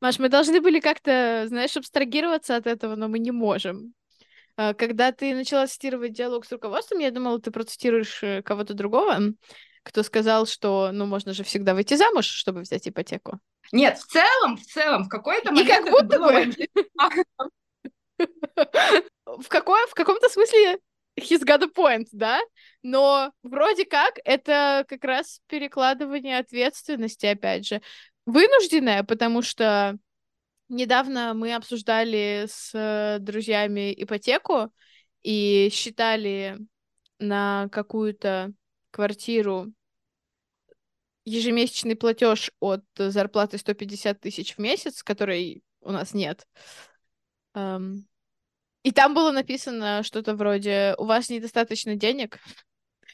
Маш, мы должны были как-то, знаешь, абстрагироваться от этого, но мы не можем. А, когда ты начала цитировать диалог с руководством, я думала, ты процитируешь э, кого-то другого, кто сказал, что, ну, можно же всегда выйти замуж, чтобы взять ипотеку. Нет, в целом, в целом, в какой-то момент... И как будто бы... В, какой, в каком-то смысле he's got a point, да? Но вроде как это как раз перекладывание ответственности, опять же. Вынужденное, потому что недавно мы обсуждали с э, друзьями ипотеку и считали на какую-то квартиру ежемесячный платеж от зарплаты 150 тысяч в месяц, которой у нас нет. Um, и там было написано что-то вроде «У вас недостаточно денег,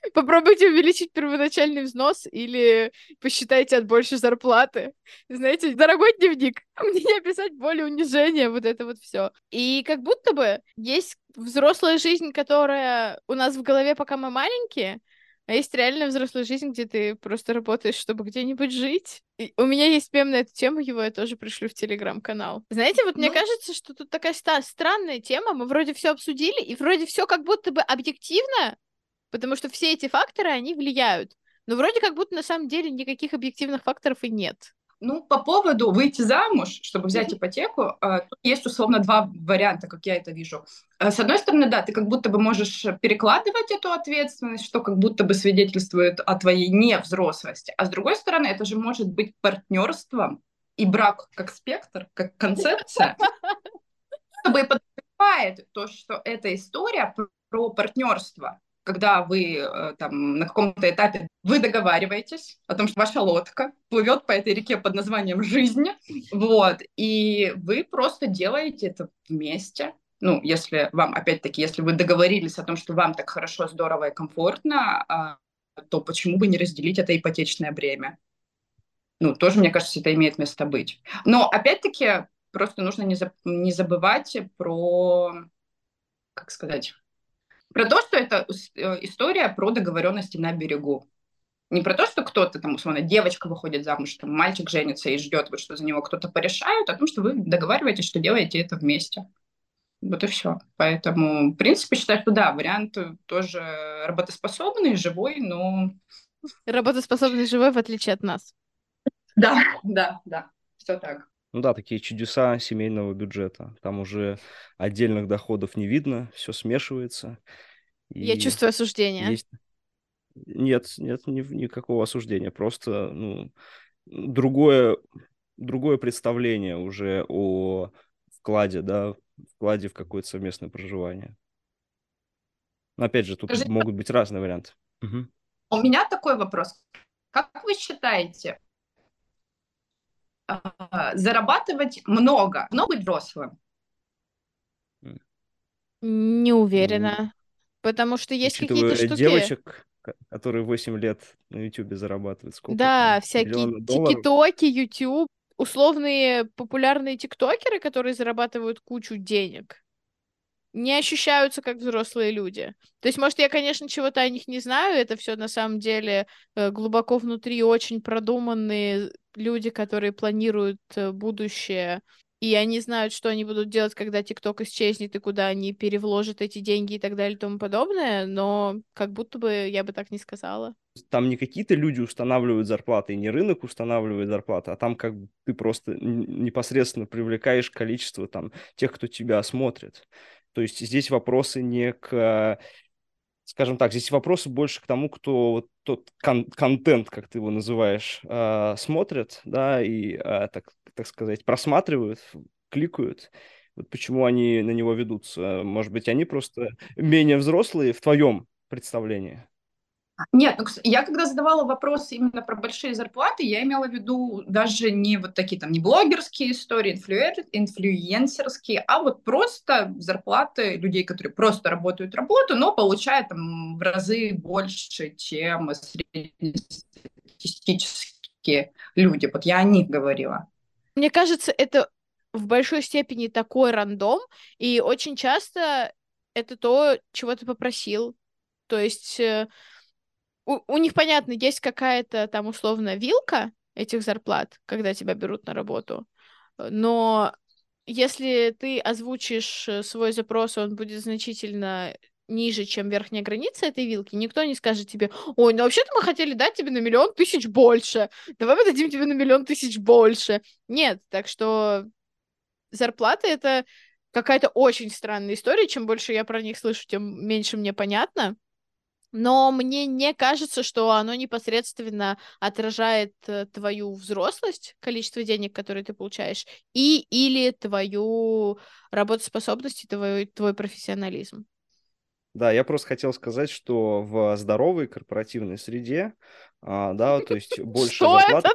попробуйте увеличить первоначальный взнос или посчитайте от большей зарплаты. Знаете, дорогой дневник, мне не описать более унижения, вот это вот все. И как будто бы есть взрослая жизнь, которая у нас в голове, пока мы маленькие, а есть реальная взрослая жизнь, где ты просто работаешь, чтобы где-нибудь жить. И у меня есть мем на эту тему, его я тоже пришлю в телеграм-канал. Знаете, вот ну... мне кажется, что тут такая ста- странная тема. Мы вроде все обсудили, и вроде все как будто бы объективно, потому что все эти факторы, они влияют. Но вроде как будто на самом деле никаких объективных факторов и нет. Ну, по поводу выйти замуж, чтобы взять ипотеку, э, тут есть условно два варианта, как я это вижу. Э, с одной стороны, да, ты как будто бы можешь перекладывать эту ответственность, что как будто бы свидетельствует о твоей невзрослости. А с другой стороны, это же может быть партнерством и брак как спектр, как концепция, чтобы подразумевает то, что эта история про партнерство когда вы э, там на каком-то этапе вы договариваетесь о том, что ваша лодка плывет по этой реке под названием жизнь, вот, и вы просто делаете это вместе. Ну, если вам, опять-таки, если вы договорились о том, что вам так хорошо, здорово и комфортно, а, то почему бы не разделить это ипотечное бремя? Ну, тоже, мне кажется, это имеет место быть. Но, опять-таки, просто нужно не, за, не забывать про, как сказать, про то, что это э, история про договоренности на берегу. Не про то, что кто-то там, условно, девочка выходит замуж, там, мальчик женится и ждет, вот, что за него кто-то порешает, а о том, что вы договариваетесь, что делаете это вместе. Вот и все. Поэтому, в принципе, считаю, что да, вариант тоже работоспособный, живой, но... Работоспособный, живой, в отличие от нас. Да, да, да, все так. Ну да, такие чудеса семейного бюджета. Там уже отдельных доходов не видно, все смешивается. Я чувствую осуждение. Есть... Нет, нет ни, никакого осуждения. Просто ну, другое, другое представление уже о вкладе, да, вкладе в какое-то совместное проживание. Но опять же, тут Скажите, могут быть разные варианты. Угу. У меня такой вопрос. Как вы считаете, зарабатывать много, много быть взрослым? Не уверена. Потому что есть какие-то штуки... девочек, которые 8 лет на Ютубе зарабатывают, сколько? Да, там, всякие тиктоки, Ютуб, условные популярные тиктокеры, которые зарабатывают кучу денег, не ощущаются как взрослые люди. То есть, может, я, конечно, чего-то о них не знаю, это все на самом деле э, глубоко внутри очень продуманные люди, которые планируют э, будущее, и они знают, что они будут делать, когда ТикТок исчезнет, и куда они перевложат эти деньги и так далее и тому подобное, но как будто бы я бы так не сказала. Там не какие-то люди устанавливают зарплаты, и не рынок устанавливает зарплаты, а там как бы ты просто непосредственно привлекаешь количество там тех, кто тебя смотрит. То есть здесь вопросы не к скажем так, здесь вопросы больше к тому, кто вот тот кон- контент, как ты его называешь, э, смотрит, да, и, э, так, так сказать, просматривают, кликают. Вот почему они на него ведутся? Может быть, они просто менее взрослые в твоем представлении? Нет, ну, я когда задавала вопрос именно про большие зарплаты, я имела в виду даже не вот такие там, не блогерские истории, инфлюер, инфлюенсерские, а вот просто зарплаты людей, которые просто работают работу, но получают там в разы больше, чем среднестатистические люди. Вот я о них говорила. Мне кажется, это в большой степени такой рандом, и очень часто это то, чего ты попросил. То есть э, у, у них, понятно, есть какая-то там условно вилка этих зарплат, когда тебя берут на работу, но если ты озвучишь э, свой запрос, он будет значительно ниже, чем верхняя граница этой вилки, никто не скажет тебе, ой, ну вообще-то мы хотели дать тебе на миллион тысяч больше, давай мы дадим тебе на миллион тысяч больше. Нет, так что зарплата — это какая-то очень странная история, чем больше я про них слышу, тем меньше мне понятно. Но мне не кажется, что оно непосредственно отражает э, твою взрослость, количество денег, которые ты получаешь, и или твою работоспособность и твой, твой профессионализм. Да, я просто хотел сказать, что в здоровой корпоративной среде, а, да, то есть больше зарплата,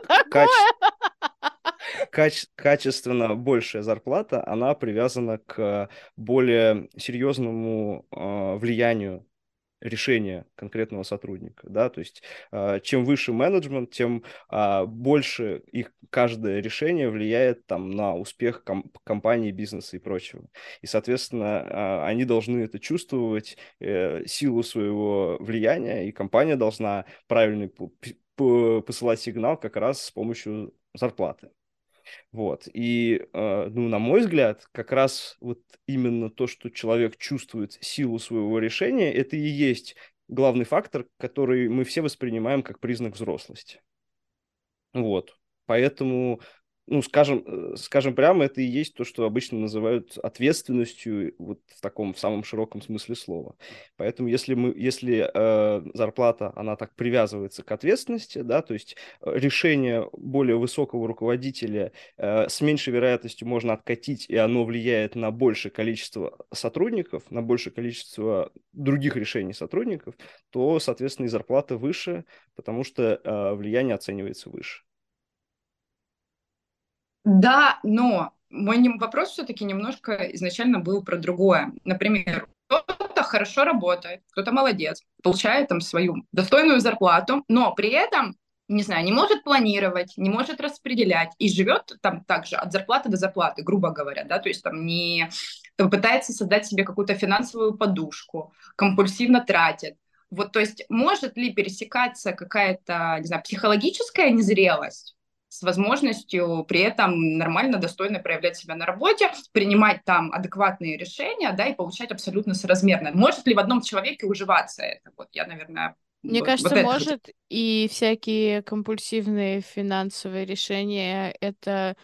каче... качественно большая зарплата, она привязана к более серьезному э, влиянию решения конкретного сотрудника, да, то есть э, чем выше менеджмент, тем э, больше их каждое решение влияет там на успех ком- компании, бизнеса и прочего. И, соответственно, э, они должны это чувствовать, э, силу своего влияния, и компания должна правильно посылать сигнал как раз с помощью зарплаты. Вот. И, э, ну, на мой взгляд, как раз вот именно то, что человек чувствует силу своего решения, это и есть главный фактор, который мы все воспринимаем как признак взрослости. Вот. Поэтому ну, скажем, э, скажем прямо, это и есть то, что обычно называют ответственностью вот в таком в самом широком смысле слова. Поэтому если мы, если э, зарплата, она так привязывается к ответственности, да, то есть э, решение более высокого руководителя э, с меньшей вероятностью можно откатить, и оно влияет на большее количество сотрудников, на большее количество других решений сотрудников, то, соответственно, и зарплата выше, потому что э, влияние оценивается выше. Да, но мой вопрос все-таки немножко изначально был про другое. Например, кто-то хорошо работает, кто-то молодец, получает там свою достойную зарплату, но при этом не знаю, не может планировать, не может распределять и живет там также от зарплаты до зарплаты, грубо говоря, да, то есть там не пытается создать себе какую-то финансовую подушку, компульсивно тратит. Вот, то есть может ли пересекаться какая-то, не знаю, психологическая незрелость с возможностью при этом нормально, достойно проявлять себя на работе, принимать там адекватные решения, да, и получать абсолютно соразмерно. Может ли в одном человеке уживаться это? Вот я, наверное, мне вот, кажется, вот может, и всякие компульсивные финансовые решения это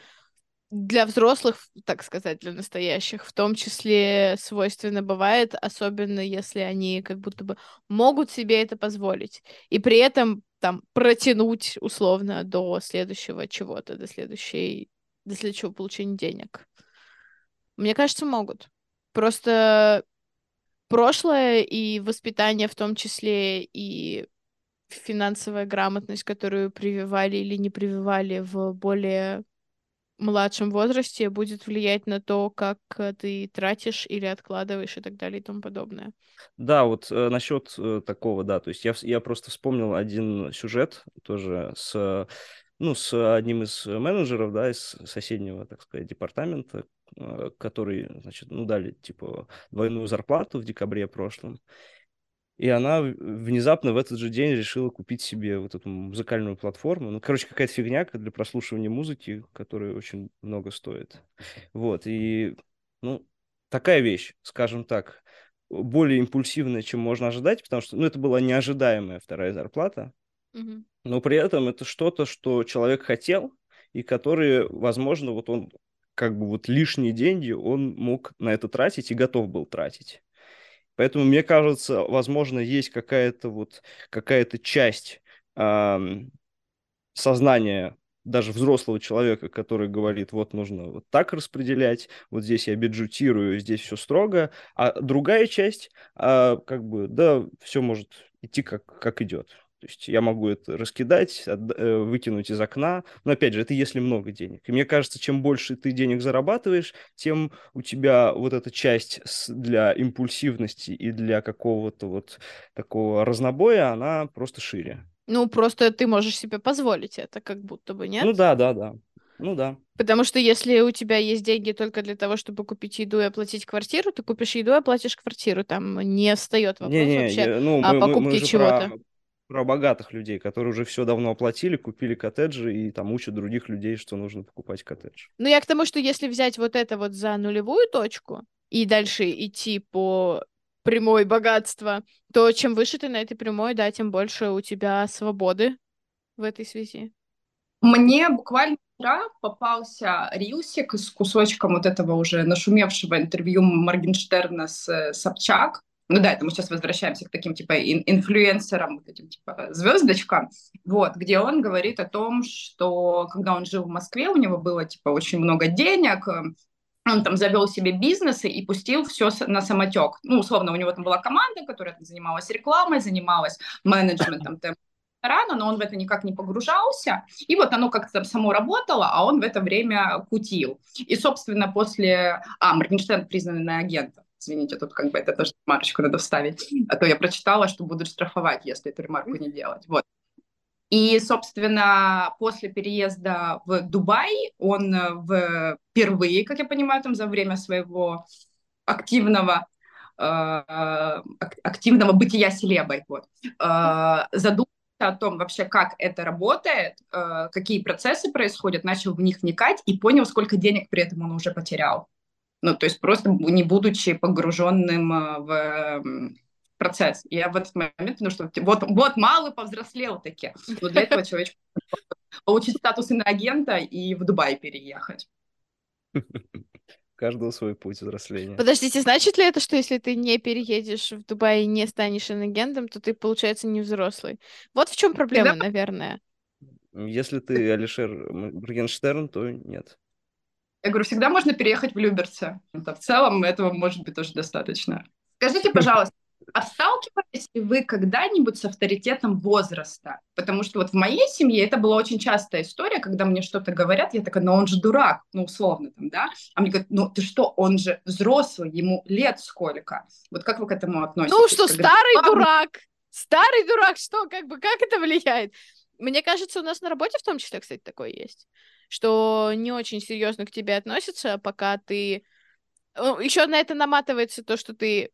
для взрослых, так сказать, для настоящих, в том числе свойственно бывает, особенно если они как будто бы могут себе это позволить. И при этом там протянуть условно до следующего чего-то, до следующей, до следующего получения денег. Мне кажется, могут. Просто прошлое и воспитание в том числе и финансовая грамотность, которую прививали или не прививали в более младшем возрасте, будет влиять на то, как ты тратишь или откладываешь и так далее и тому подобное. Да, вот э, насчет э, такого, да, то есть я, я просто вспомнил один сюжет тоже с, ну, с одним из менеджеров, да, из соседнего, так сказать, департамента, э, который, значит, ну, дали, типа, двойную зарплату в декабре прошлом, и она внезапно в этот же день решила купить себе вот эту музыкальную платформу. Ну, короче, какая-то фигня для прослушивания музыки, которая очень много стоит. Вот, и, ну, такая вещь, скажем так, более импульсивная, чем можно ожидать, потому что, ну, это была неожидаемая вторая зарплата, mm-hmm. но при этом это что-то, что человек хотел, и который, возможно, вот он как бы вот лишние деньги он мог на это тратить и готов был тратить. Поэтому, мне кажется, возможно, есть какая-то вот какая-то часть эм, сознания даже взрослого человека, который говорит, вот нужно вот так распределять, вот здесь я бюджетирую, здесь все строго, а другая часть, а, как бы, да, все может идти как, как идет. То есть я могу это раскидать, э, выкинуть из окна. Но опять же, это если много денег. И мне кажется, чем больше ты денег зарабатываешь, тем у тебя вот эта часть для импульсивности и для какого-то вот такого разнобоя, она просто шире. Ну, просто ты можешь себе позволить это, как будто бы, нет? Ну да, да, да. Ну да. Потому что если у тебя есть деньги только для того, чтобы купить еду и оплатить квартиру, ты купишь еду и оплатишь квартиру. Там не встает вопрос не, не, вообще я, ну, о мы, покупке чего-то. Про про богатых людей, которые уже все давно оплатили, купили коттеджи и там учат других людей, что нужно покупать коттедж. Ну, я к тому, что если взять вот это вот за нулевую точку и дальше идти по прямой богатства, то чем выше ты на этой прямой, да, тем больше у тебя свободы в этой связи. Мне буквально вчера попался рилсик с кусочком вот этого уже нашумевшего интервью Моргенштерна с э, Собчак. Ну да, это мы сейчас возвращаемся к таким типа ин- инфлюенсерам, вот этим типа звездочкам, вот, где он говорит о том, что когда он жил в Москве, у него было типа очень много денег, э, он там завел себе бизнесы и пустил все на самотек. Ну, условно, у него там была команда, которая занималась рекламой, занималась менеджментом ресторана, но он в это никак не погружался. И вот оно как-то там само работало, а он в это время кутил. И, собственно, после... А, Моргенштерн признанный агентом. Извините, тут как бы это тоже ремарочку надо вставить. А то я прочитала, что будут штрафовать, если эту ремарку не делать. Вот. И, собственно, после переезда в Дубай он э, впервые, как я понимаю, там за время своего активного э, активного бытия селебой, вот, э, задумался о том вообще, как это работает, какие процессы происходят, начал в них вникать и понял, сколько денег при этом он уже потерял. Ну, то есть просто не будучи погруженным э, в процесс. И я в этот момент, ну что, вот, вот малый повзрослел таки. Вот для этого человек получить статус иноагента и в Дубай переехать. каждого свой путь взросления. Подождите, значит ли это, что если ты не переедешь в Дубай и не станешь инагентом, то ты, получается, не взрослый? Вот в чем проблема, наверное. Если ты Алишер Моргенштерн, то нет. Я говорю, всегда можно переехать в Люберцы. В целом этого может быть тоже достаточно. Скажите, пожалуйста, а сталкивались ли вы когда-нибудь с авторитетом возраста? Потому что вот в моей семье это была очень частая история, когда мне что-то говорят, я такая, ну он же дурак, ну условно там, да? А мне говорят, ну ты что, он же взрослый, ему лет сколько? Вот как вы к этому относитесь? Ну что, когда... старый дурак, старый дурак, что, как бы, как это влияет? Мне кажется, у нас на работе в том числе, кстати, такое есть, что не очень серьезно к тебе относятся, пока ты... Еще на это наматывается то, что ты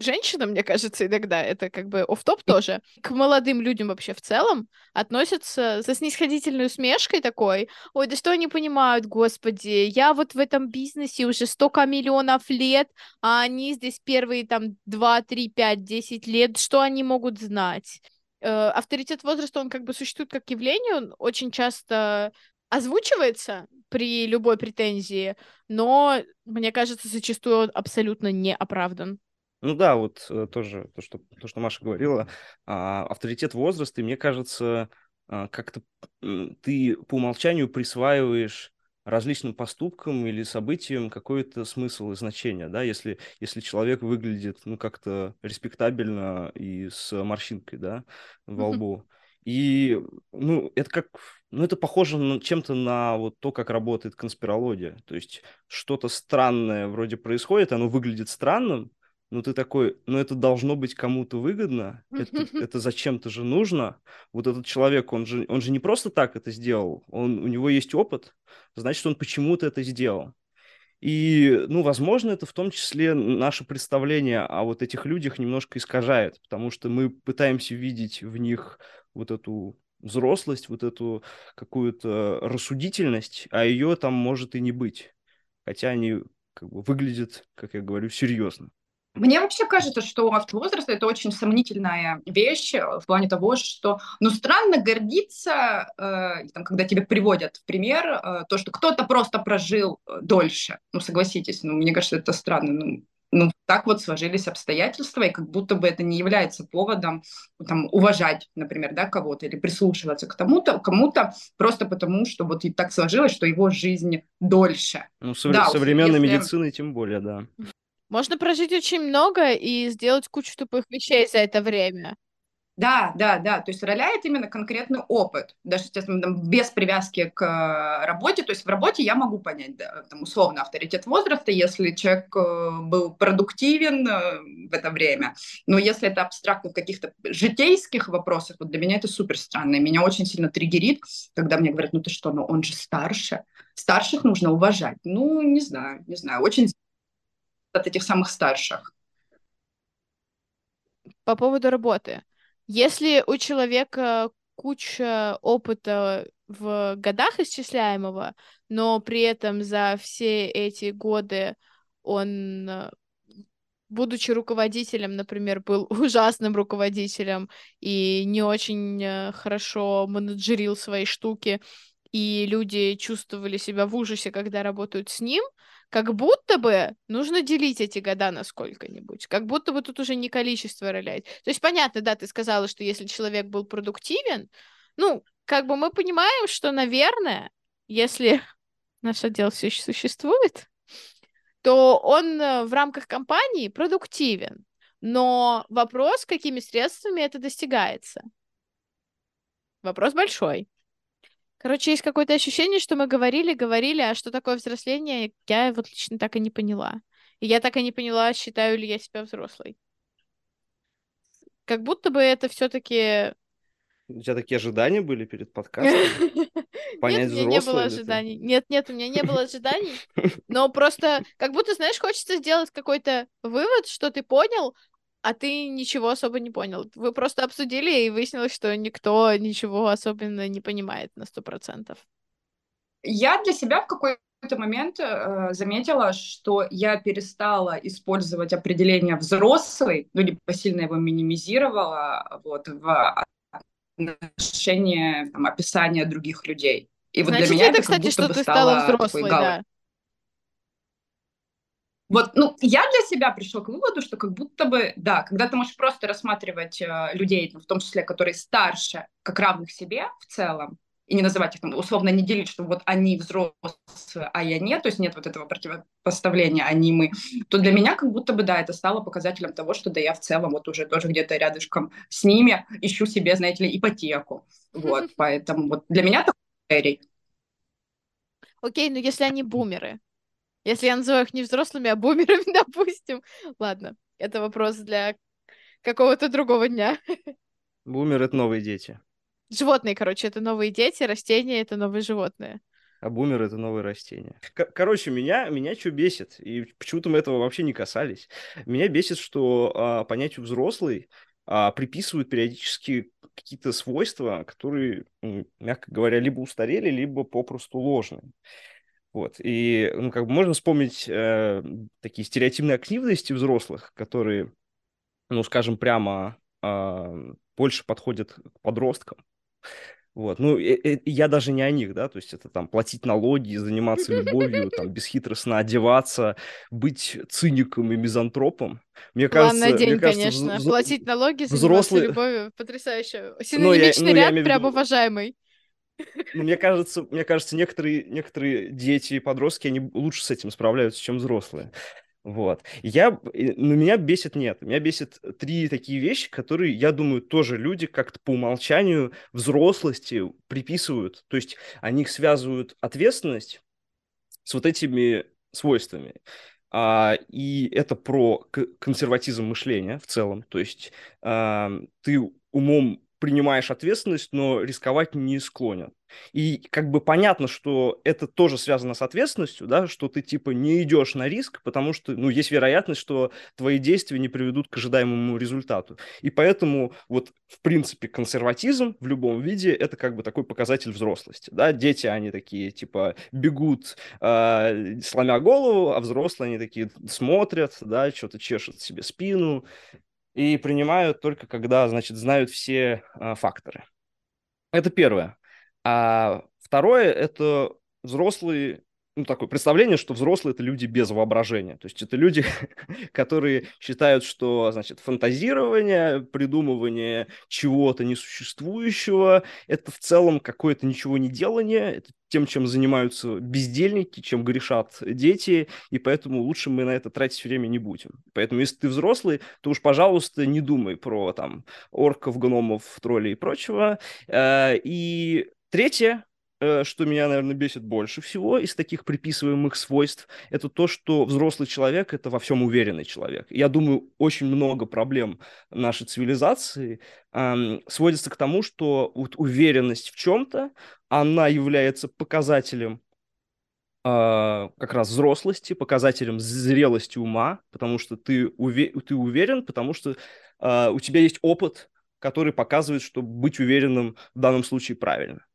женщинам, мне кажется, иногда это как бы оф топ тоже, к молодым людям вообще в целом относятся со снисходительной усмешкой такой, ой, да что они понимают, господи, я вот в этом бизнесе уже столько миллионов лет, а они здесь первые там 2, 3, 5, 10 лет, что они могут знать? Э, авторитет возраста, он как бы существует как явление, он очень часто озвучивается при любой претензии, но, мне кажется, зачастую он абсолютно не оправдан. Ну да, вот э, тоже то, что, то, что Маша говорила, а, авторитет возраста, и мне кажется, а, как-то ты по умолчанию присваиваешь различным поступкам или событиям какой-то смысл и значение, да, если, если человек выглядит, ну, как-то респектабельно и с морщинкой, да, во лбу. И, ну, это как, ну, это похоже на, чем-то на вот то, как работает конспирология. То есть что-то странное вроде происходит, оно выглядит странным, ну ты такой, ну это должно быть кому-то выгодно, это, это зачем-то же нужно. Вот этот человек, он же, он же не просто так это сделал, он, у него есть опыт, значит, он почему-то это сделал. И, ну, возможно, это в том числе наше представление о вот этих людях немножко искажает, потому что мы пытаемся видеть в них вот эту взрослость, вот эту какую-то рассудительность, а ее там может и не быть. Хотя они как бы выглядят, как я говорю, серьезно. Мне вообще кажется, что автовозраст это очень сомнительная вещь э, в плане того, что, ну, странно гордиться, э, там, когда тебе приводят в пример э, то, что кто-то просто прожил э, дольше. Ну, согласитесь, ну, мне кажется, это странно. Ну, ну, так вот сложились обстоятельства, и как будто бы это не является поводом там, уважать, например, да, кого-то или прислушиваться к тому-то, кому-то просто потому, что вот и так сложилось, что его жизнь дольше. Ну, совре- да, современной если... медицины тем более, да. Можно прожить очень много и сделать кучу тупых вещей за это время. Да, да, да. То есть роляет именно конкретный опыт, даже, естественно, без привязки к э, работе. То есть в работе я могу понять, да, там, условно, авторитет возраста, если человек э, был продуктивен э, в это время. Но если это абстрактно в каких-то житейских вопросах, вот для меня это супер странно. И меня очень сильно триггерит, когда мне говорят, ну ты что, ну он же старше. Старших нужно уважать. Ну, не знаю, не знаю. Очень от этих самых старших. По поводу работы. Если у человека куча опыта в годах исчисляемого, но при этом за все эти годы он, э, будучи руководителем, например, был ужасным руководителем и не очень э, хорошо менеджерил свои штуки, и люди чувствовали себя в ужасе, когда работают с ним, как будто бы нужно делить эти года на сколько-нибудь. Как будто бы тут уже не количество роляет. То есть, понятно, да, ты сказала, что если человек был продуктивен, ну, как бы мы понимаем, что, наверное, если наш отдел все еще существует, то он э, в рамках компании продуктивен. Но вопрос, какими средствами это достигается. Вопрос большой. Короче, есть какое-то ощущение, что мы говорили, говорили, а что такое взросление, я вот лично так и не поняла. И я так и не поняла, считаю ли я себя взрослой. Как будто бы это все-таки... У тебя такие ожидания были перед подкастом? Понять, нет, у меня не было ожиданий. Нет, нет, у меня не было ожиданий. Но просто, как будто, знаешь, хочется сделать какой-то вывод, что ты понял, а ты ничего особо не понял. Вы просто обсудили, и выяснилось, что никто ничего особенно не понимает на сто процентов. Я для себя в какой-то момент э, заметила, что я перестала использовать определение взрослый, ну, либо сильно его минимизировала вот, в отношении там, описания других людей. И вот Значит, для меня это, это кстати, что ты стала стала взрослой, да. Вот, ну, я для себя пришла к выводу, что как будто бы, да, когда ты можешь просто рассматривать э, людей, в том числе, которые старше, как равных себе в целом, и не называть их там, условно не делить, что вот они взрослые, а я нет, то есть нет вот этого противопоставления, они мы, то для меня как будто бы, да, это стало показателем того, что да, я в целом вот уже тоже где-то рядышком с ними ищу себе, знаете ли, ипотеку. Вот, поэтому вот для меня это критерий. Окей, но если они бумеры, если я называю их не взрослыми, а бумерами, допустим. Ладно, это вопрос для какого-то другого дня. Бумер — это новые дети. Животные, короче, это новые дети, растения — это новые животные. А бумер — это новые растения. К- короче, меня, меня что бесит, и почему-то мы этого вообще не касались. Меня бесит, что а, понятию «взрослый» а, приписывают периодически какие-то свойства, которые, мягко говоря, либо устарели, либо попросту ложные. Вот. И, ну, как бы можно вспомнить э, такие стереотипные активности взрослых, которые, ну, скажем прямо, э, больше подходят к подросткам. Вот, ну, э, э, я даже не о них, да, то есть это там платить налоги, заниматься любовью, там, бесхитростно одеваться, быть циником и мизантропом. Мне План кажется, на день, мне кажется, конечно. Вз... Платить налоги, взрослые... заниматься любовью, потрясающе. Синонимичный ну, я, ну, ряд, прям виду... уважаемый. Ну, мне кажется, мне кажется, некоторые, некоторые дети и подростки, они лучше с этим справляются, чем взрослые. Вот. Я, ну, меня бесит нет. Меня бесит три такие вещи, которые, я думаю, тоже люди как-то по умолчанию взрослости приписывают. То есть они их связывают ответственность с вот этими свойствами. А, и это про консерватизм мышления в целом. То есть а, ты умом принимаешь ответственность, но рисковать не склонен. И как бы понятно, что это тоже связано с ответственностью, да, что ты типа не идешь на риск, потому что, ну, есть вероятность, что твои действия не приведут к ожидаемому результату. И поэтому вот, в принципе, консерватизм в любом виде это как бы такой показатель взрослости, да, дети, они такие, типа, бегут, э, сломя голову, а взрослые, они такие смотрят, да, что-то чешут себе спину, и принимают только когда, значит, знают все а, факторы. Это первое. А второе – это взрослые ну, такое представление, что взрослые – это люди без воображения. То есть это люди, которые считают, что, значит, фантазирование, придумывание чего-то несуществующего – это в целом какое-то ничего не делание, это тем, чем занимаются бездельники, чем грешат дети, и поэтому лучше мы на это тратить время не будем. Поэтому если ты взрослый, то уж, пожалуйста, не думай про там орков, гномов, троллей и прочего. Э, и третье, что меня, наверное, бесит больше всего из таких приписываемых свойств, это то, что взрослый человек – это во всем уверенный человек. Я думаю, очень много проблем нашей цивилизации эм, сводится к тому, что вот уверенность в чем-то, она является показателем Uh, как раз взрослости, показателем зрелости ума, потому что ты, уве- ты уверен, потому что uh, у тебя есть опыт, который показывает, что быть уверенным в данном случае правильно.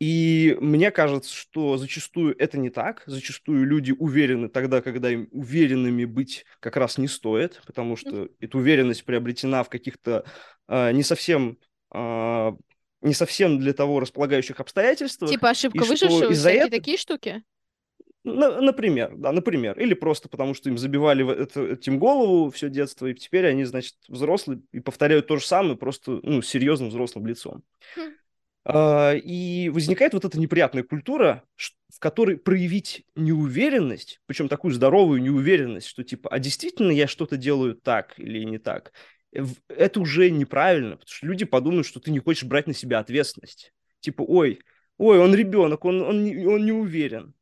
И мне кажется, что зачастую это не так. Зачастую люди уверены тогда, когда им уверенными быть как раз не стоит, потому что эта уверенность приобретена в каких-то э, не совсем э, не совсем для того располагающих обстоятельствах. Типа ошибка выжившего, всякие это... такие штуки? например, да, например. Или просто потому, что им забивали это, этим голову все детство, и теперь они, значит, взрослые и повторяют то же самое, просто, ну, серьезным взрослым лицом. Хм. А, и возникает вот эта неприятная культура, в которой проявить неуверенность, причем такую здоровую неуверенность, что типа, а действительно я что-то делаю так или не так, это уже неправильно, потому что люди подумают, что ты не хочешь брать на себя ответственность. Типа, ой, ой, он ребенок, он, он, он не уверен.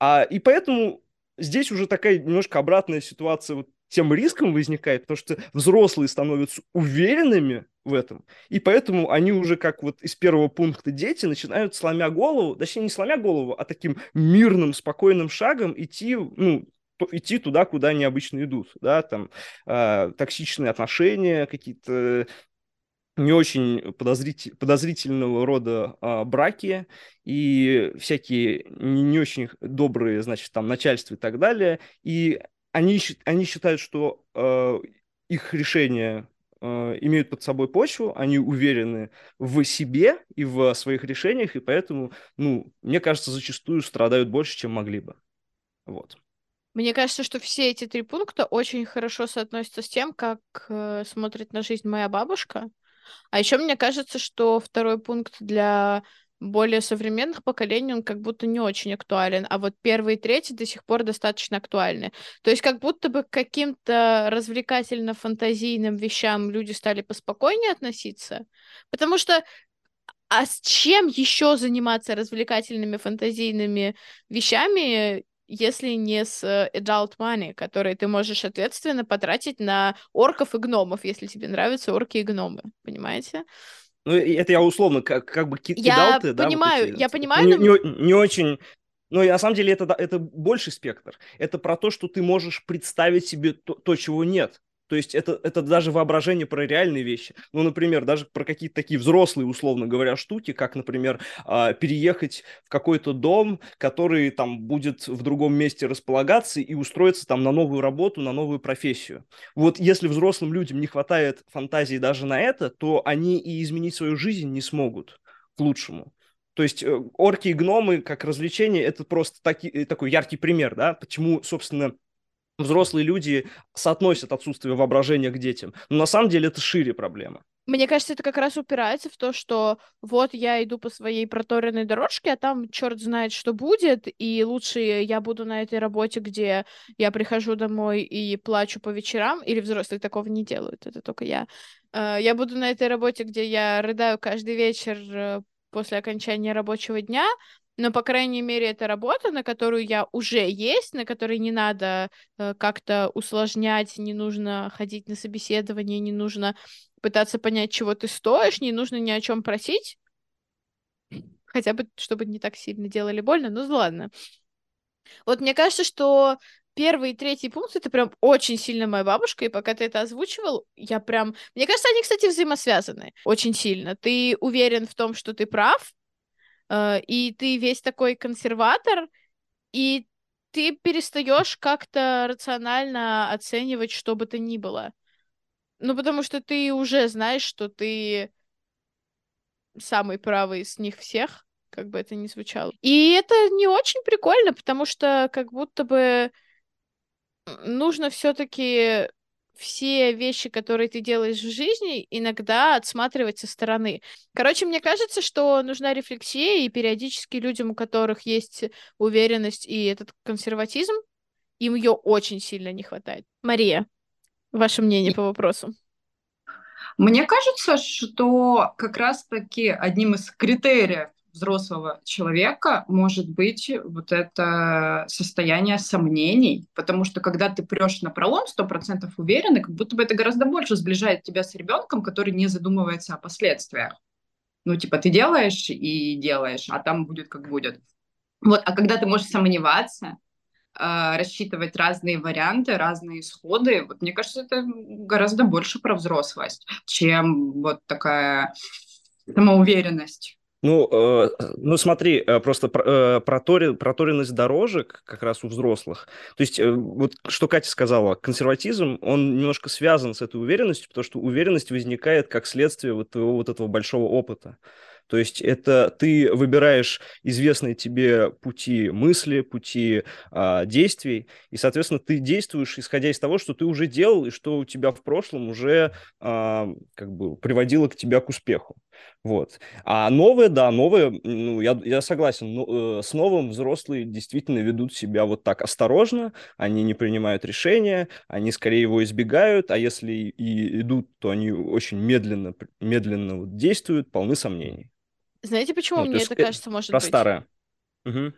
А, и поэтому здесь уже такая немножко обратная ситуация вот тем риском возникает, потому что взрослые становятся уверенными в этом, и поэтому они уже как вот из первого пункта дети начинают сломя голову, точнее не сломя голову, а таким мирным, спокойным шагом идти, ну, идти туда, куда они обычно идут, да, там э, токсичные отношения, какие-то не очень подозритель, подозрительного рода а, браки и всякие не, не очень добрые, значит, там начальства и так далее. И они, они считают, что э, их решения э, имеют под собой почву, они уверены в себе и в своих решениях, и поэтому, ну, мне кажется, зачастую страдают больше, чем могли бы. Вот. Мне кажется, что все эти три пункта очень хорошо соотносятся с тем, как э, смотрит на жизнь моя бабушка. А еще мне кажется, что второй пункт для более современных поколений он как будто не очень актуален, а вот первый и третий до сих пор достаточно актуальны. То есть как будто бы к каким-то развлекательно-фантазийным вещам люди стали поспокойнее относиться, потому что а с чем еще заниматься развлекательными фантазийными вещами, если не с э, adult money, который ты можешь ответственно потратить на орков и гномов, если тебе нравятся орки и гномы, понимаете? Ну, это я условно как, как бы кидал я ты, да? Понимаю, вот эти, я понимаю, не, но... не, не очень... Но на самом деле это, это больший спектр. Это про то, что ты можешь представить себе то, то чего нет. То есть это, это даже воображение про реальные вещи. Ну, например, даже про какие-то такие взрослые, условно говоря, штуки, как, например, э, переехать в какой-то дом, который там будет в другом месте располагаться и устроиться там на новую работу, на новую профессию. Вот если взрослым людям не хватает фантазии даже на это, то они и изменить свою жизнь не смогут к лучшему. То есть э, орки и гномы как развлечение это просто таки, э, такой яркий пример, да, почему, собственно, взрослые люди соотносят отсутствие воображения к детям. Но на самом деле это шире проблема. Мне кажется, это как раз упирается в то, что вот я иду по своей проторенной дорожке, а там черт знает, что будет, и лучше я буду на этой работе, где я прихожу домой и плачу по вечерам, или взрослые такого не делают, это только я. Э, я буду на этой работе, где я рыдаю каждый вечер э, после окончания рабочего дня, но, по крайней мере, это работа, на которую я уже есть, на которой не надо э, как-то усложнять, не нужно ходить на собеседование, не нужно пытаться понять, чего ты стоишь, не нужно ни о чем просить, хотя бы, чтобы не так сильно делали больно, ну ладно. Вот мне кажется, что первый и третий пункт это прям очень сильно моя бабушка, и пока ты это озвучивал, я прям... Мне кажется, они, кстати, взаимосвязаны очень сильно. Ты уверен в том, что ты прав, и ты весь такой консерватор, и ты перестаешь как-то рационально оценивать что бы то ни было. Ну, потому что ты уже знаешь, что ты самый правый из них всех, как бы это ни звучало. И это не очень прикольно, потому что как будто бы нужно все-таки все вещи, которые ты делаешь в жизни, иногда отсматривать со стороны. Короче, мне кажется, что нужна рефлексия, и периодически людям, у которых есть уверенность и этот консерватизм, им ее очень сильно не хватает. Мария, ваше мнение по вопросу? Мне кажется, что как раз-таки одним из критериев взрослого человека может быть вот это состояние сомнений, потому что когда ты прешь на пролом сто процентов уверенный, как будто бы это гораздо больше сближает тебя с ребенком, который не задумывается о последствиях. Ну, типа, ты делаешь и делаешь, а там будет как будет. Вот, а когда ты можешь сомневаться, э, рассчитывать разные варианты, разные исходы. Вот, мне кажется, это гораздо больше про взрослость, чем вот такая самоуверенность. Ну, э, ну смотри, э, просто про, э, протори, проторенность дорожек как раз у взрослых. То есть, э, вот что Катя сказала, консерватизм, он немножко связан с этой уверенностью, потому что уверенность возникает как следствие вот твоего вот этого большого опыта. То есть это ты выбираешь известные тебе пути мысли, пути а, действий, и, соответственно, ты действуешь, исходя из того, что ты уже делал, и что у тебя в прошлом уже а, как бы приводило к тебя к успеху. Вот. А новое, да, новое, ну, я, я согласен, но, э, с новым взрослые действительно ведут себя вот так осторожно, они не принимают решения, они скорее его избегают, а если и идут, то они очень медленно, медленно вот действуют, полны сомнений. Знаете, почему ну, мне это кажется, может про быть? старое. Угу.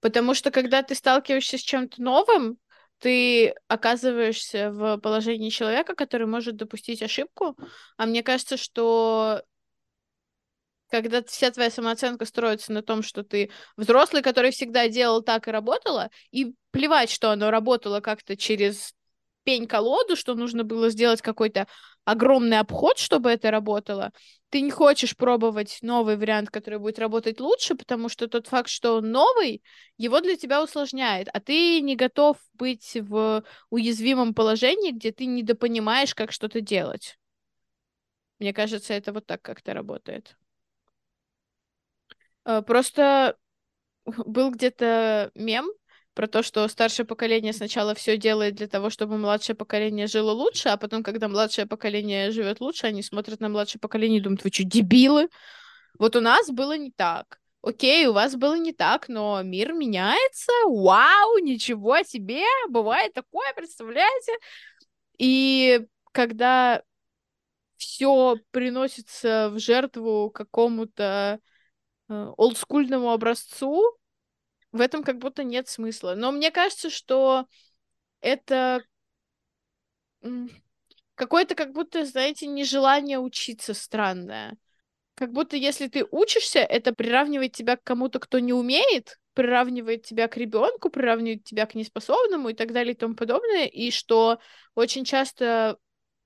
Потому что когда ты сталкиваешься с чем-то новым, ты оказываешься в положении человека, который может допустить ошибку. А мне кажется, что когда вся твоя самооценка строится на том, что ты взрослый, который всегда делал так и работала, и плевать, что оно работало как-то через пень-колоду, что нужно было сделать какой-то огромный обход, чтобы это работало, ты не хочешь пробовать новый вариант, который будет работать лучше, потому что тот факт, что он новый, его для тебя усложняет, а ты не готов быть в уязвимом положении, где ты недопонимаешь, как что-то делать. Мне кажется, это вот так как-то работает. Э, просто был где-то мем, про то, что старшее поколение сначала все делает для того, чтобы младшее поколение жило лучше, а потом, когда младшее поколение живет лучше, они смотрят на младшее поколение и думают, вы что, дебилы? Вот у нас было не так. Окей, у вас было не так, но мир меняется. Вау, ничего себе, бывает такое, представляете? И когда все приносится в жертву какому-то э, олдскульному образцу, в этом как будто нет смысла. Но мне кажется, что это какое-то как будто, знаете, нежелание учиться странное. Как будто если ты учишься, это приравнивает тебя к кому-то, кто не умеет, приравнивает тебя к ребенку, приравнивает тебя к неспособному и так далее и тому подобное, и что очень часто,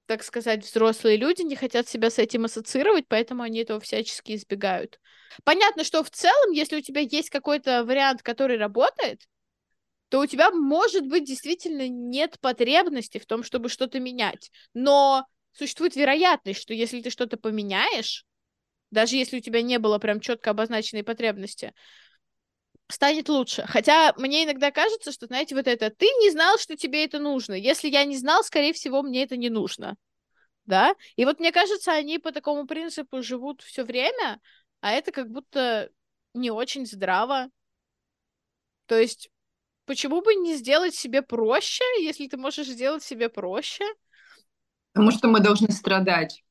так сказать, взрослые люди не хотят себя с этим ассоциировать, поэтому они этого всячески избегают. Понятно, что в целом, если у тебя есть какой-то вариант, который работает, то у тебя, может быть, действительно нет потребности в том, чтобы что-то менять. Но существует вероятность, что если ты что-то поменяешь, даже если у тебя не было прям четко обозначенной потребности, станет лучше. Хотя мне иногда кажется, что, знаете, вот это, ты не знал, что тебе это нужно. Если я не знал, скорее всего, мне это не нужно. Да? И вот мне кажется, они по такому принципу живут все время, а это как будто не очень здраво. То есть, почему бы не сделать себе проще, если ты можешь сделать себе проще? Потому что мы должны страдать.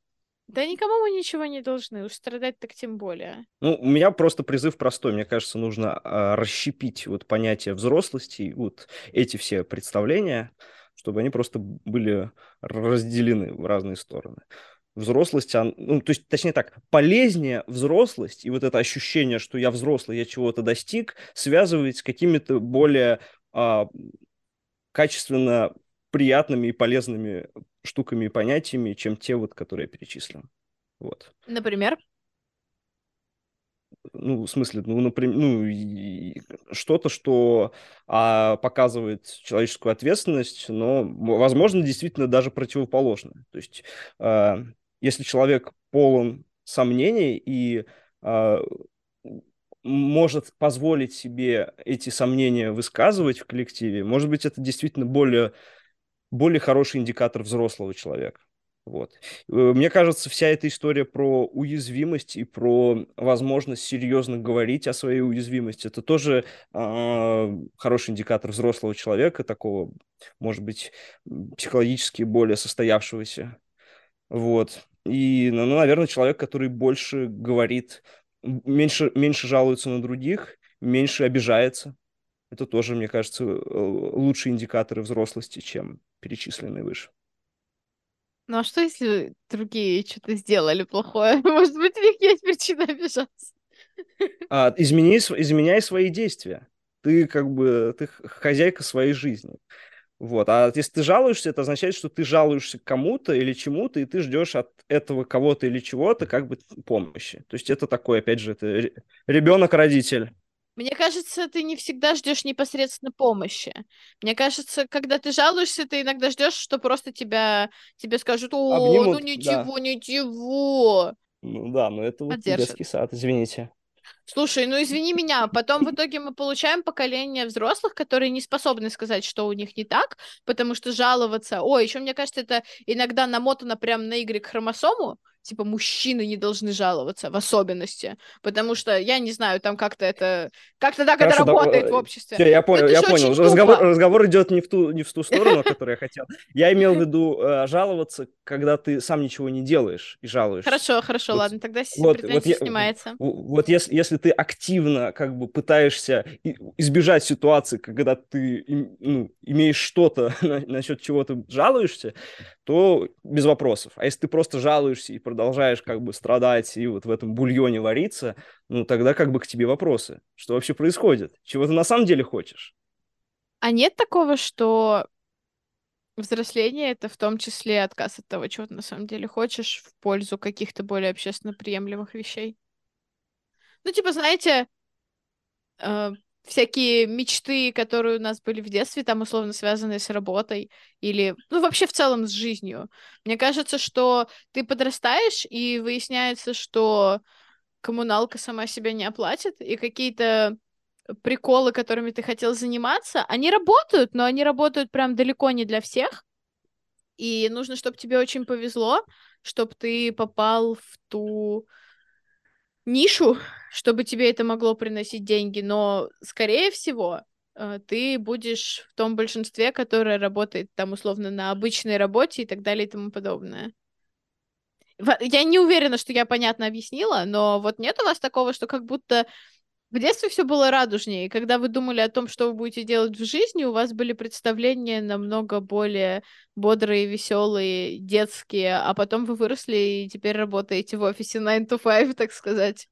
Да никому мы ничего не должны, уж страдать так тем более. Ну, у меня просто призыв простой. Мне кажется, нужно а, расщепить вот понятие взрослости, вот эти все представления, чтобы они просто были разделены в разные стороны взрослость, ну, то есть, точнее так, полезнее взрослость и вот это ощущение, что я взрослый, я чего-то достиг, связывать с какими-то более а, качественно приятными и полезными штуками и понятиями, чем те вот, которые я перечислил. Вот. Например? ну, в смысле, ну, например, ну, что-то, что а, показывает человеческую ответственность, но, возможно, действительно даже противоположное. То есть а, если человек полон сомнений и э, может позволить себе эти сомнения высказывать в коллективе, может быть, это действительно более, более хороший индикатор взрослого человека. Вот. Э, мне кажется, вся эта история про уязвимость и про возможность серьезно говорить о своей уязвимости, это тоже э, хороший индикатор взрослого человека, такого, может быть, психологически более состоявшегося. Вот. И, ну, ну, наверное, человек, который больше говорит, меньше, меньше жалуется на других, меньше обижается. Это тоже, мне кажется, э, лучшие индикаторы взрослости, чем перечисленные выше. Ну а что, если другие что-то сделали плохое? Может быть, у них есть причина обижаться? А, измени, изменяй свои действия. ты как бы ты хозяйка своей жизни. Вот. А если ты жалуешься, это означает, что ты жалуешься кому-то или чему-то, и ты ждешь от этого кого-то или чего-то как бы помощи. То есть это такой, опять же, это ребенок-родитель. Мне кажется, ты не всегда ждешь непосредственно помощи. Мне кажется, когда ты жалуешься, ты иногда ждешь, что просто тебя тебе скажут, о, ну Обнимут, ну ничего, да. ничего. Ну да, но это вот детский сад, извините. Слушай, ну извини меня, потом в итоге мы получаем поколение взрослых, которые не способны сказать, что у них не так, потому что жаловаться... Ой, еще мне кажется, это иногда намотано прям на Y-хромосому, типа, мужчины не должны жаловаться, в особенности, потому что, я не знаю, там как-то это, как-то так Хорошо, это работает да, в обществе. Все, я понял, я понял. Разговор, разговор идет не в ту, не в ту сторону, о которой я хотел. Я имел в виду э, жаловаться, когда ты сам ничего не делаешь и жалуешься. Хорошо, хорошо, ладно, тогда вот, вот я, снимается. Вот если, если ты активно как бы пытаешься избежать ситуации, когда ты ну, имеешь что-то насчет чего ты жалуешься, то без вопросов. А если ты просто жалуешься и продолжаешь как бы страдать и вот в этом бульоне вариться, ну тогда как бы к тебе вопросы. Что вообще происходит? Чего ты на самом деле хочешь? А нет такого, что взросление — это в том числе отказ от того, чего ты на самом деле хочешь, в пользу каких-то более общественно приемлемых вещей? Ну, типа, знаете, э, всякие мечты, которые у нас были в детстве, там условно связанные с работой или, ну, вообще в целом с жизнью. Мне кажется, что ты подрастаешь, и выясняется, что коммуналка сама себя не оплатит, и какие-то приколы, которыми ты хотел заниматься, они работают, но они работают прям далеко не для всех. И нужно, чтобы тебе очень повезло, чтобы ты попал в ту нишу, чтобы тебе это могло приносить деньги, но, скорее всего, э, ты будешь в том большинстве, которое работает там условно на обычной работе и так далее и тому подобное. Я не уверена, что я понятно объяснила, но вот нет у вас такого, что как будто в детстве все было радужнее, и когда вы думали о том, что вы будете делать в жизни, у вас были представления намного более бодрые, веселые, детские, а потом вы выросли и теперь работаете в офисе 9 to 5, так сказать.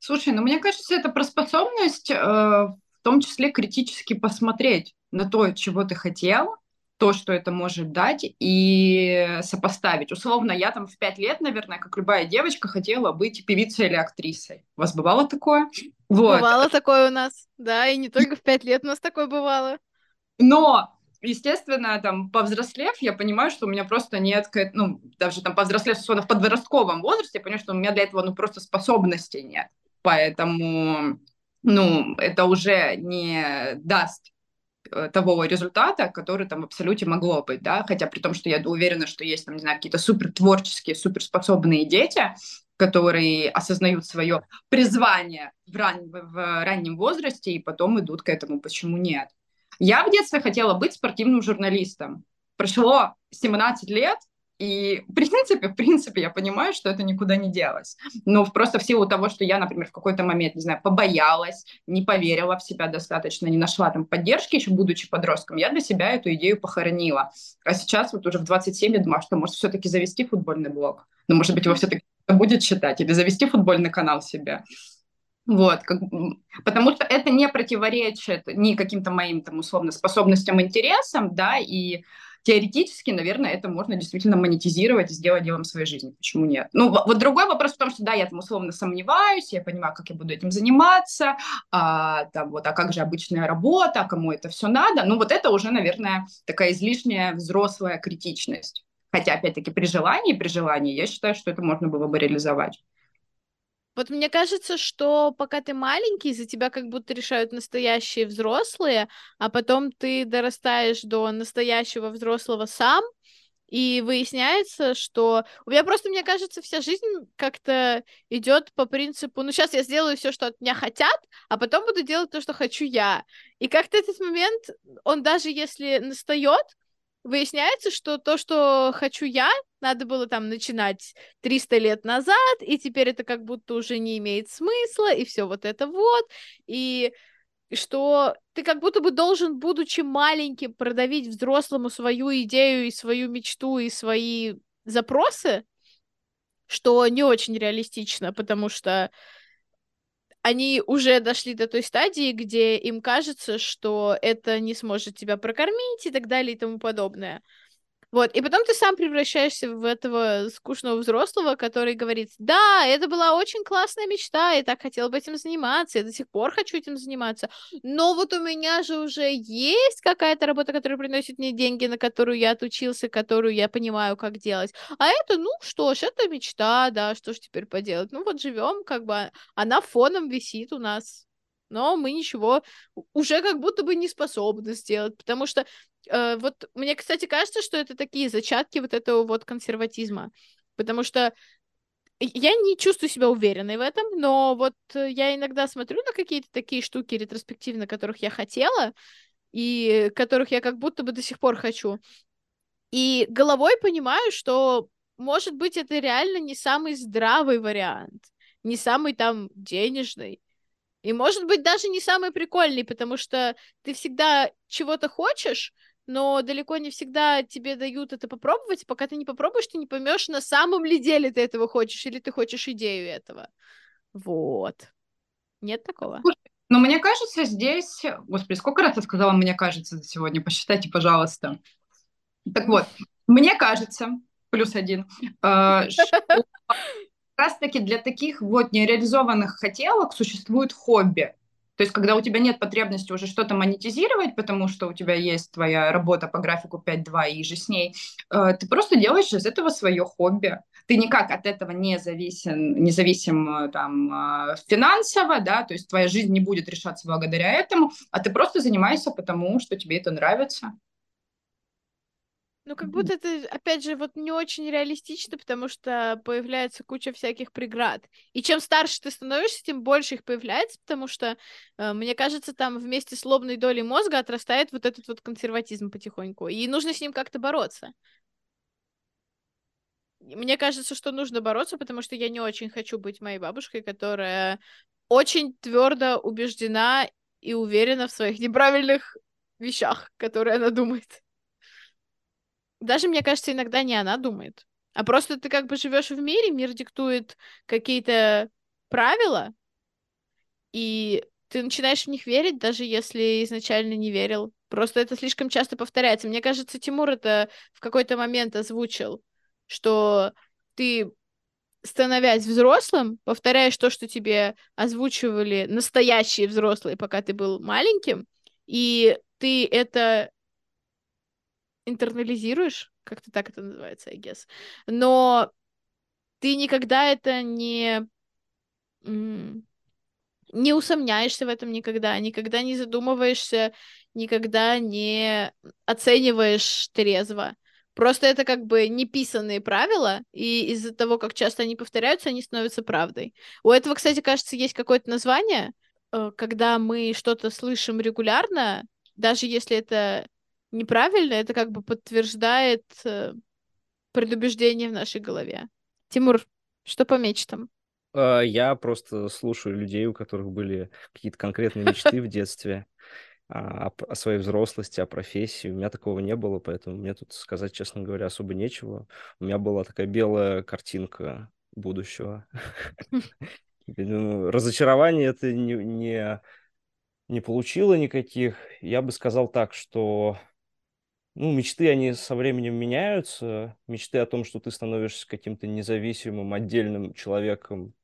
Слушай, ну мне кажется, это про способность э, в том числе критически посмотреть на то, чего ты хотел, то, что это может дать, и сопоставить. Условно, я там в пять лет, наверное, как любая девочка, хотела быть певицей или актрисой. У вас бывало такое? Вот. Бывало такое у нас, да, и не только в пять лет у нас такое бывало. Но естественно, там, повзрослев, я понимаю, что у меня просто нет, ну, даже там повзрослев, в подростковом возрасте, я понимаю, что у меня для этого, ну, просто способностей нет поэтому ну, это уже не даст того результата, который там в абсолюте могло быть, да, хотя при том, что я уверена, что есть там, не знаю, какие-то супер творческие, суперспособные дети, которые осознают свое призвание в, ран... в раннем возрасте и потом идут к этому, почему нет. Я в детстве хотела быть спортивным журналистом. Прошло 17 лет, и в принципе, в принципе, я понимаю, что это никуда не делось. Но просто в силу того, что я, например, в какой-то момент, не знаю, побоялась, не поверила в себя достаточно, не нашла там поддержки, еще будучи подростком, я для себя эту идею похоронила. А сейчас вот уже в 27 я думаю, что может все-таки завести футбольный блог. Ну, может быть, его все-таки будет читать или завести футбольный канал себе. Вот, как, потому что это не противоречит ни каким-то моим там условно способностям, интересам, да, и теоретически, наверное, это можно действительно монетизировать и сделать делом своей жизни. Почему нет? Ну, вот другой вопрос в том, что да, я там условно сомневаюсь, я понимаю, как я буду этим заниматься, а, там, вот, а как же обычная работа, а кому это все надо. Ну, вот это уже, наверное, такая излишняя взрослая критичность. Хотя, опять-таки, при желании, при желании, я считаю, что это можно было бы реализовать. Вот мне кажется, что пока ты маленький, за тебя как будто решают настоящие взрослые, а потом ты дорастаешь до настоящего взрослого сам, и выясняется, что у меня просто, мне кажется, вся жизнь как-то идет по принципу, ну сейчас я сделаю все, что от меня хотят, а потом буду делать то, что хочу я. И как-то этот момент, он даже если настает, выясняется, что то, что хочу я, надо было там начинать 300 лет назад, и теперь это как будто уже не имеет смысла, и все вот это вот, и что ты как будто бы должен, будучи маленьким, продавить взрослому свою идею и свою мечту и свои запросы, что не очень реалистично, потому что они уже дошли до той стадии, где им кажется, что это не сможет тебя прокормить и так далее и тому подобное. Вот, и потом ты сам превращаешься в этого скучного взрослого, который говорит, да, это была очень классная мечта, я так хотела бы этим заниматься, я до сих пор хочу этим заниматься, но вот у меня же уже есть какая-то работа, которая приносит мне деньги, на которую я отучился, которую я понимаю, как делать. А это, ну что ж, это мечта, да, что ж теперь поделать? Ну вот живем, как бы, она фоном висит у нас но мы ничего уже как будто бы не способны сделать, потому что Э, вот мне, кстати, кажется, что это такие зачатки вот этого вот консерватизма, потому что я не чувствую себя уверенной в этом, но вот я иногда смотрю на какие-то такие штуки ретроспективно, которых я хотела, и которых я как будто бы до сих пор хочу. И головой понимаю, что, может быть, это реально не самый здравый вариант, не самый там денежный, и, может быть, даже не самый прикольный, потому что ты всегда чего-то хочешь, но далеко не всегда тебе дают это попробовать, пока ты не попробуешь, ты не поймешь, на самом ли деле ты этого хочешь, или ты хочешь идею этого. Вот. Нет такого? Но мне кажется, здесь... Господи, сколько раз я сказала «мне кажется» за сегодня? Посчитайте, пожалуйста. Так вот, мне кажется, плюс один, э, что как раз-таки для таких вот нереализованных хотелок существует хобби. То есть, когда у тебя нет потребности уже что-то монетизировать, потому что у тебя есть твоя работа по графику 5.2 и же с ней, э, ты просто делаешь из этого свое хобби. Ты никак от этого не зависим, не зависим э, там, э, финансово, да, то есть твоя жизнь не будет решаться благодаря этому, а ты просто занимаешься потому, что тебе это нравится. Ну, как будто это, опять же, вот не очень реалистично, потому что появляется куча всяких преград. И чем старше ты становишься, тем больше их появляется, потому что, э, мне кажется, там вместе с лобной долей мозга отрастает вот этот вот консерватизм потихоньку. И нужно с ним как-то бороться. Мне кажется, что нужно бороться, потому что я не очень хочу быть моей бабушкой, которая очень твердо убеждена и уверена в своих неправильных вещах, которые она думает даже, мне кажется, иногда не она думает, а просто ты как бы живешь в мире, мир диктует какие-то правила, и ты начинаешь в них верить, даже если изначально не верил. Просто это слишком часто повторяется. Мне кажется, Тимур это в какой-то момент озвучил, что ты, становясь взрослым, повторяешь то, что тебе озвучивали настоящие взрослые, пока ты был маленьким, и ты это интернализируешь, как-то так это называется, I guess. Но ты никогда это не не усомняешься в этом никогда, никогда не задумываешься, никогда не оцениваешь трезво. Просто это как бы неписанные правила, и из-за того, как часто они повторяются, они становятся правдой. У этого, кстати, кажется, есть какое-то название, э, когда мы что-то слышим регулярно, даже если это неправильно, это как бы подтверждает э, предубеждение в нашей голове. Тимур, что по мечтам? А, я просто слушаю людей, у которых были какие-то конкретные мечты в детстве а, о, своей взрослости, о профессии. У меня такого не было, поэтому мне тут сказать, честно говоря, особо нечего. У меня была такая белая картинка будущего. Ну, разочарование это не, не, не получило никаких. Я бы сказал так, что ну, мечты, они со временем меняются. Мечты о том, что ты становишься каким-то независимым, отдельным человеком.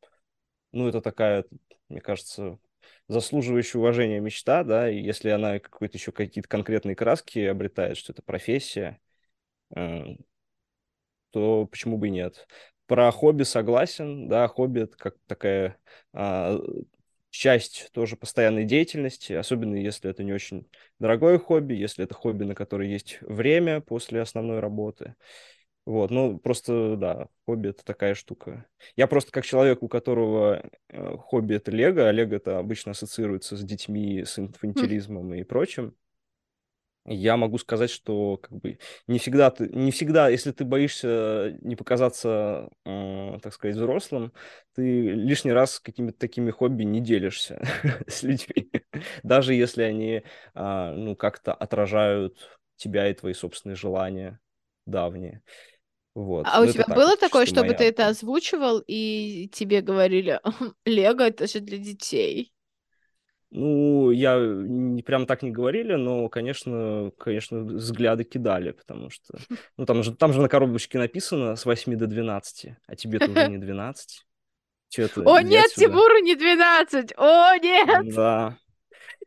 Ну, это такая, мне кажется, заслуживающая уважения мечта, да, и если она какой-то еще какие-то конкретные краски обретает, что это профессия, э, то почему бы и нет? Про хобби согласен, да, хобби это как такая а, часть тоже постоянной деятельности, особенно если это не очень дорогое хобби, если это хобби, на которое есть время после основной работы. Вот, ну, просто, да, хобби — это такая штука. Я просто как человек, у которого э, хобби — это лего, а лего это обычно ассоциируется с детьми, с инфантилизмом и прочим, я могу сказать, что как бы не всегда ты, не всегда, если ты боишься не показаться, э, так сказать, взрослым, ты лишний раз какими-то такими хобби не делишься с людьми, даже если они, э, ну, как-то отражают тебя и твои собственные желания давние. Вот. А у Ну, это тебя так, было такое, чтобы моя ты это озвучивал, и тебе говорили, Лего это же для детей? Ну, я не прям так не говорили, но, конечно, конечно, взгляды кидали, потому что, ну, там же, там же на коробочке написано с 8 до 12, а тебе-то уже не 12. Че это, О нет, отсюда. Тимуру не 12! О нет! Да,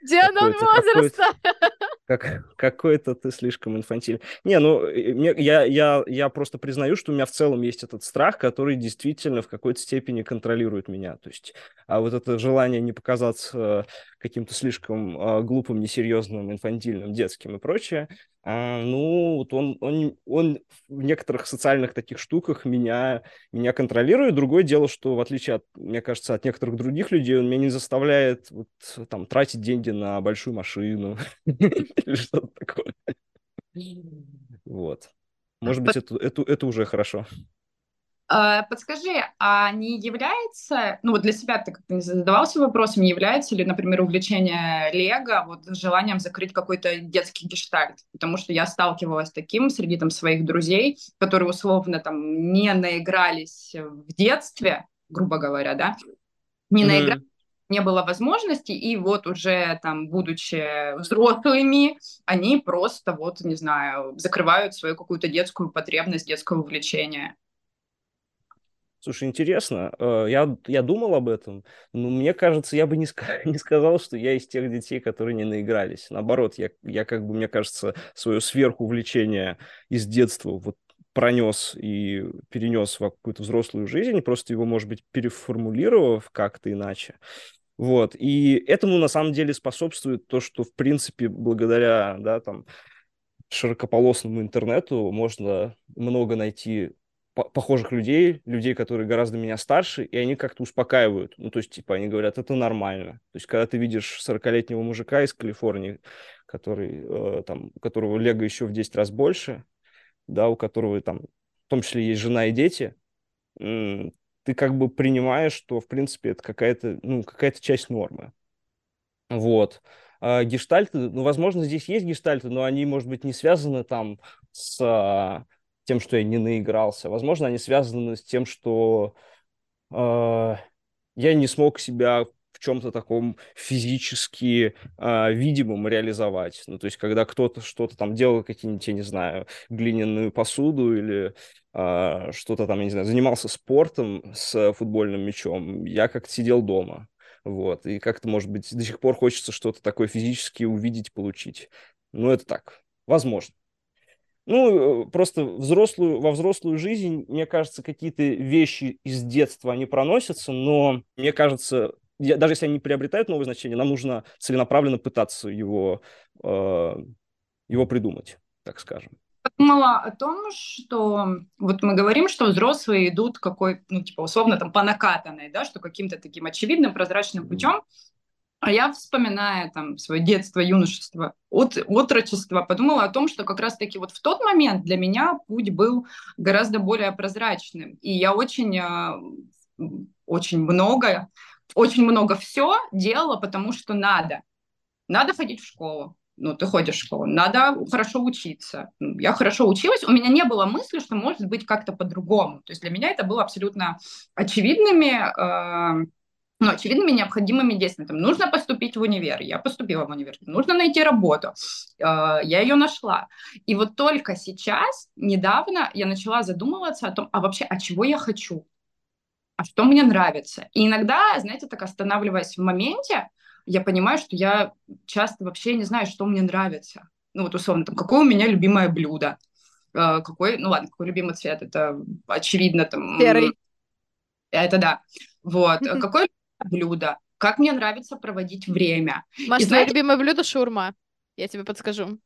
Где он какой-то, возраста? как, какой-то ты слишком инфантильный. Не, ну, э, я, я, я просто признаю, что у меня в целом есть этот страх, который действительно в какой-то степени контролирует меня. То есть, а вот это желание не показаться каким-то слишком а, глупым, несерьезным, инфантильным, детским и прочее, а, ну, вот он, он, он в некоторых социальных таких штуках меня, меня контролирует. Другое дело, что в отличие от, мне кажется, от некоторых других людей, он меня не заставляет вот, там, тратить деньги на большую машину или что-то такое. Вот. Может быть, это, это, это уже хорошо. А, Подскажи, а не является, ну вот для себя ты как-то не задавался вопросом, не является ли, например, увлечение Лего вот желанием закрыть какой-то детский гештальт? Потому что я сталкивалась с таким среди там своих друзей, которые условно там не наигрались в детстве, грубо говоря, да, не наигрались, М, не было возможности, и вот уже там, будучи взрослыми, они просто вот, не знаю, закрывают свою какую-то детскую потребность, детское увлечение. Слушай, интересно. Э, Я, я думал об этом, но мне кажется, я бы не, не сказал, что я из тех детей, которые не наигрались. Наоборот, я, я как бы, мне кажется, свое сверхувлечение из детства вот пронес и перенес в какую-то взрослую жизнь, просто его, может быть, переформулировав как-то иначе. Вот. И этому на самом деле способствует то, что, в принципе, благодаря, да, там, широкополосному интернету можно много найти похожих людей, людей, которые гораздо меня старше, и они как-то успокаивают. Ну, то есть, типа, они говорят, это нормально. То есть, когда ты видишь 40-летнего мужика из Калифорнии, который, э, там, у которого лего еще в 10 раз больше, да, у которого там, в том числе, есть жена и дети, ты как бы принимаешь, что, в принципе, это какая-то, ну, какая-то часть нормы. Вот. А гештальты, ну, возможно, здесь есть гештальты, но они, может быть, не связаны там с а, тем, что я не наигрался. Возможно, они связаны с тем, что а, я не смог себя в чем-то таком физически а, видимом реализовать. Ну, то есть, когда кто-то что-то там делал, какие-нибудь, я не знаю, глиняную посуду или а, что-то там, я не знаю, занимался спортом с футбольным мячом, я как-то сидел дома. Вот, и как-то, может быть, до сих пор хочется что-то такое физически увидеть, получить. Ну, это так, возможно. Ну, э, просто взрослую, во взрослую жизнь, мне кажется, какие-то вещи из детства, они проносятся, но мне кажется, я- даже если они приобретают новое значение, нам нужно целенаправленно пытаться его, э, его придумать, так скажем. подумала о том, что вот мы говорим, что взрослые идут какой, ну, типа, условно, там, по накатанной, да, что каким-то таким очевидным, прозрачным путем. А я, вспоминая там свое детство, юношество, от, отрочество, подумала о том, что как раз-таки вот в тот момент для меня путь был гораздо более прозрачным. И я очень, э, очень много, очень много все делала, потому что надо. Надо ходить в школу. Ну, ты ходишь в школу. Надо хорошо учиться. Я хорошо училась. У меня не было мысли, что может быть как-то по-другому. То есть для меня это было абсолютно очевидными, э, ну, очевидными необходимыми действиями. Там, нужно поступить в универ. Я поступила в универ. Нужно найти работу. Э, я ее нашла. И вот только сейчас, недавно, я начала задумываться о том, а вообще, а чего я хочу? А что мне нравится? И иногда, знаете, так останавливаясь в моменте, я понимаю, что я часто вообще не знаю, что мне нравится. Ну вот условно, там, какое у меня любимое блюдо, Э, какой, ну ладно, какой любимый цвет, это очевидно, там, Серый. это да. Вот, какое блюдо, как мне нравится проводить время. Маш, И твое знаете- любимое блюдо шаурма. Я тебе подскажу.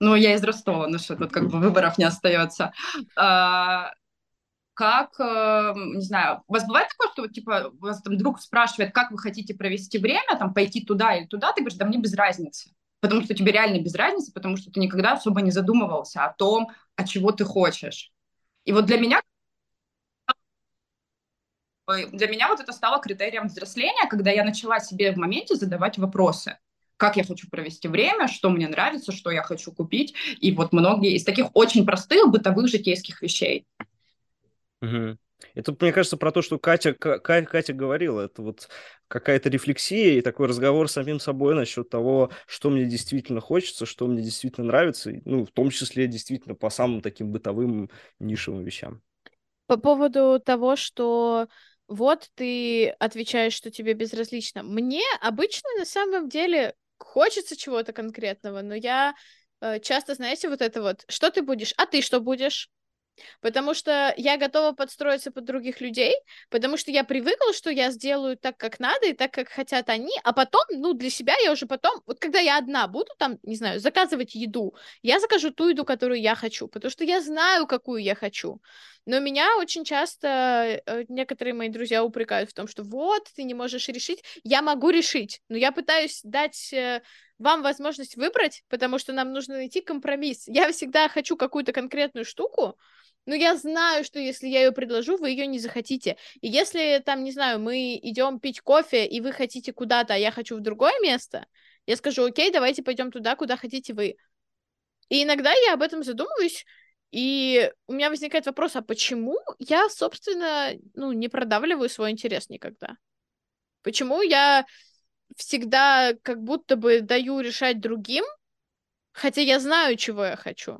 Ну, я из Ростова, ну что, тут как бы выборов не остается. А, как, э, не знаю, у вас бывает такое, что типа, вас там друг спрашивает, как вы хотите провести время, там, пойти туда или туда, ты говоришь, да мне без разницы. Потому что тебе реально без разницы, потому что ты никогда особо не задумывался о том, о чего ты хочешь. И вот для меня для меня вот это стало критерием взросления, когда я начала себе в моменте задавать вопросы. как я хочу провести время, что мне нравится, что я хочу купить. И вот многие из таких очень простых бытовых житейских вещей. Угу. Это, мне кажется, про то, что Катя, Катя, Катя говорила. Это вот какая-то рефлексия и такой разговор с самим собой насчет того, что мне действительно хочется, что мне действительно нравится, ну, в том числе действительно по самым таким бытовым нишевым вещам. По поводу того, что вот ты отвечаешь, что тебе безразлично. Мне обычно на самом деле хочется чего-то конкретного, но я э, часто, знаете, вот это вот, что ты будешь, а ты что будешь? Потому что я готова подстроиться под других людей, потому что я привыкла, что я сделаю так, как надо, и так, как хотят они, а потом, ну, для себя я уже потом, вот когда я одна буду там, не знаю, заказывать еду, я закажу ту еду, которую я хочу, потому что я знаю, какую я хочу. Но меня очень часто э, некоторые мои друзья упрекают в том, что вот, ты не можешь решить. Я могу решить, но я пытаюсь дать э, вам возможность выбрать, потому что нам нужно найти компромисс. Я всегда хочу какую-то конкретную штуку, но я знаю, что если я ее предложу, вы ее не захотите. И если там, не знаю, мы идем пить кофе, и вы хотите куда-то, а я хочу в другое место, я скажу, окей, давайте пойдем туда, куда хотите вы. И иногда я об этом задумываюсь, и у меня возникает вопрос, а почему я, собственно, ну, не продавливаю свой интерес никогда? Почему я всегда как будто бы даю решать другим, хотя я знаю, чего я хочу?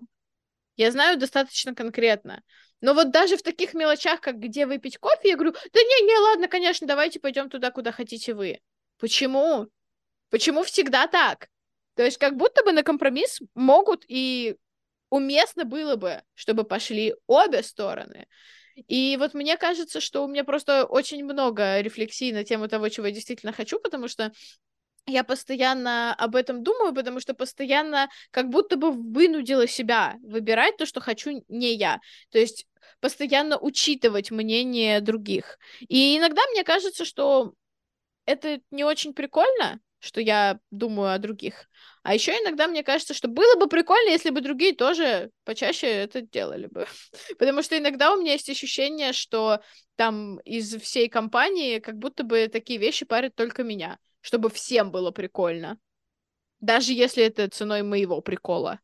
Я знаю достаточно конкретно. Но вот даже в таких мелочах, как где выпить кофе, я говорю, да не, не, ладно, конечно, давайте пойдем туда, куда хотите вы. Почему? Почему всегда так? То есть как будто бы на компромисс могут и уместно было бы, чтобы пошли обе стороны. И вот мне кажется, что у меня просто очень много рефлексий на тему того, чего я действительно хочу, потому что я постоянно об этом думаю, потому что постоянно как будто бы вынудила себя выбирать то, что хочу не я. То есть постоянно учитывать мнение других. И иногда мне кажется, что это не очень прикольно, что я думаю о других. А еще иногда мне кажется, что было бы прикольно, если бы другие тоже почаще это делали бы. Потому что иногда у меня есть ощущение, что там из всей компании как будто бы такие вещи парят только меня чтобы всем было прикольно. Даже если это ценой моего прикола.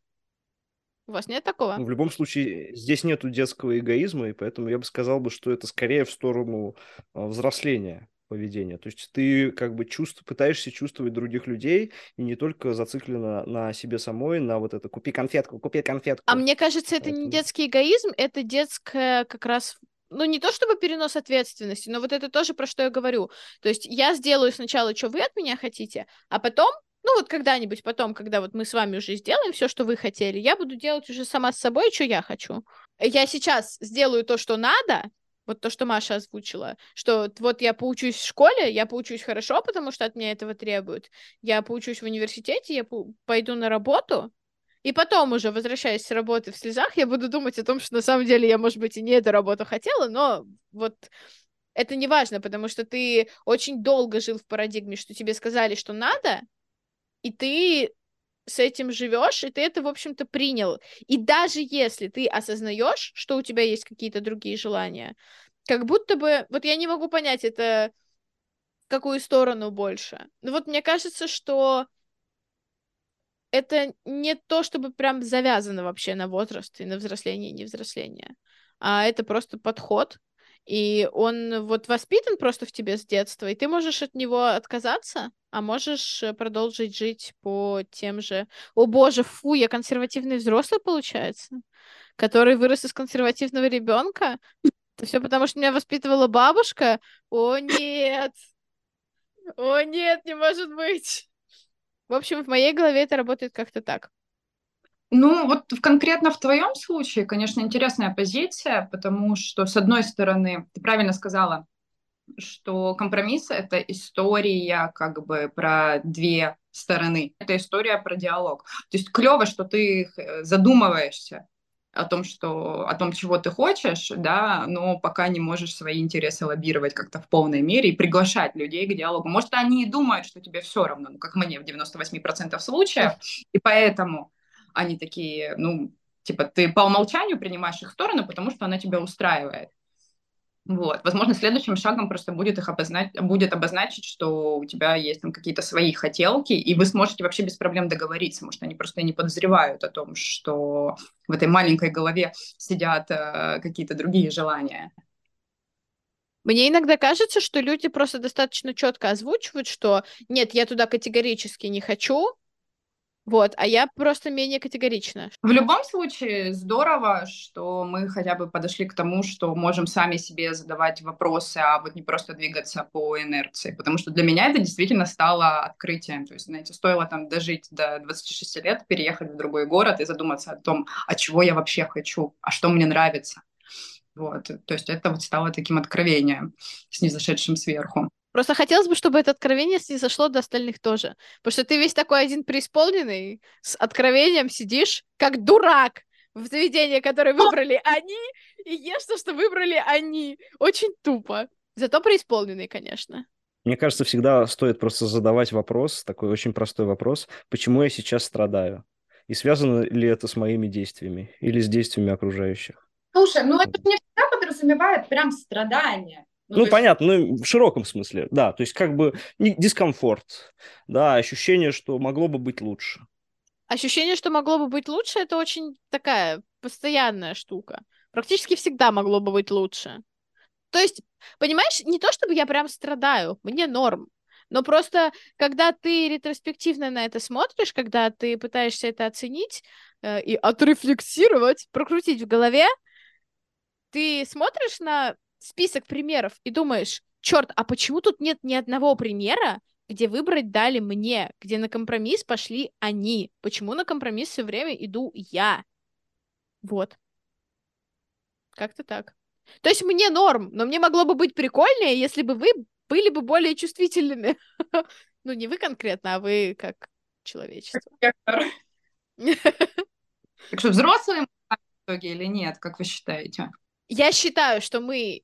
У вас нет такого? Ну, в любом случае, здесь нету детского эгоизма, и поэтому я бы сказал бы, что это скорее в сторону а, взросления поведения. То есть ты как бы чувств, пытаешься чувствовать других людей и не только зациклена на себе самой, на вот это «купи конфетку, купи конфетку». А мне кажется, это Поэтому... не детский эгоизм, это детская как раз ну, не то чтобы перенос ответственности, но вот это тоже про что я говорю. То есть я сделаю сначала, что вы от меня хотите, а потом, ну, вот когда-нибудь потом, когда вот мы с вами уже сделаем все, что вы хотели, я буду делать уже сама с собой, что я хочу. Я сейчас сделаю то, что надо, вот то, что Маша озвучила, что вот я поучусь в школе, я поучусь хорошо, потому что от меня этого требуют, я поучусь в университете, я пойду на работу, и потом уже, возвращаясь с работы в слезах, я буду думать о том, что на самом деле я, может быть, и не эту работу хотела, но вот это не важно, потому что ты очень долго жил в парадигме, что тебе сказали, что надо, и ты с этим живешь, и ты это, в общем-то, принял. И даже если ты осознаешь, что у тебя есть какие-то другие желания, как будто бы, вот я не могу понять, это какую сторону больше. Но вот мне кажется, что это не то, чтобы прям завязано вообще на возраст и на взросление и невзросление, а это просто подход, и он вот воспитан просто в тебе с детства, и ты можешь от него отказаться, а можешь э, продолжить жить по тем же... О боже, фу, я консервативный взрослый, получается, который вырос из консервативного ребенка. Это все потому, что меня воспитывала бабушка? О, нет! О, нет, не может быть! В общем, в моей голове это работает как-то так. Ну, вот конкретно в твоем случае, конечно, интересная позиция, потому что, с одной стороны, ты правильно сказала, что компромисс — это история как бы про две стороны. Это история про диалог. То есть клево, что ты э, задумываешься о том, что, о том, чего ты хочешь, да, но пока не можешь свои интересы лоббировать как-то в полной мере и приглашать людей к диалогу. Может, они и думают, что тебе все равно, ну, как мне в 98% случаев, и поэтому они такие, ну, типа, ты по умолчанию принимаешь их сторону, потому что она тебя устраивает. Вот. Возможно, следующим шагом просто будет их обозначить, будет обозначить, что у тебя есть там какие-то свои хотелки, и вы сможете вообще без проблем договориться. Может, они просто не подозревают о том, что в этой маленькой голове сидят э, какие-то другие желания. Мне иногда кажется, что люди просто достаточно четко озвучивают, что нет, я туда категорически не хочу, вот, а я просто менее категорична. В любом случае, здорово, что мы хотя бы подошли к тому, что можем сами себе задавать вопросы, а вот не просто двигаться по инерции. Потому что для меня это действительно стало открытием. То есть, знаете, стоило там дожить до 26 лет, переехать в другой город и задуматься о том, а чего я вообще хочу, а что мне нравится. Вот, то есть это вот стало таким откровением, снизошедшим сверху. Просто хотелось бы, чтобы это откровение снизошло до остальных тоже. Потому что ты весь такой один преисполненный, с откровением сидишь, как дурак в заведении, которое выбрали они, и ешь то, что выбрали они. Очень тупо. Зато преисполненный, конечно. Мне кажется, всегда стоит просто задавать вопрос, такой очень простой вопрос, почему я сейчас страдаю? И связано ли это с моими действиями или с действиями окружающих? Слушай, ну это не всегда подразумевает прям страдание. Ну, ну понятно, ну, в широком смысле, да. То есть как бы дискомфорт, да, ощущение, что могло бы быть лучше. Ощущение, что могло бы быть лучше, это очень такая постоянная штука. Практически всегда могло бы быть лучше. То есть, понимаешь, не то чтобы я прям страдаю, мне норм. Но просто, когда ты ретроспективно на это смотришь, когда ты пытаешься это оценить э, и отрефлексировать, прокрутить в голове, ты смотришь на список примеров и думаешь, черт, а почему тут нет ни одного примера, где выбрать дали мне, где на компромисс пошли они? Почему на компромисс все время иду я? Вот. Как-то так. То есть мне норм, но мне могло бы быть прикольнее, если бы вы были бы более чувствительными. Ну, не вы конкретно, а вы как человечество. Так что взрослые в итоге или нет, как вы считаете? Я считаю, что мы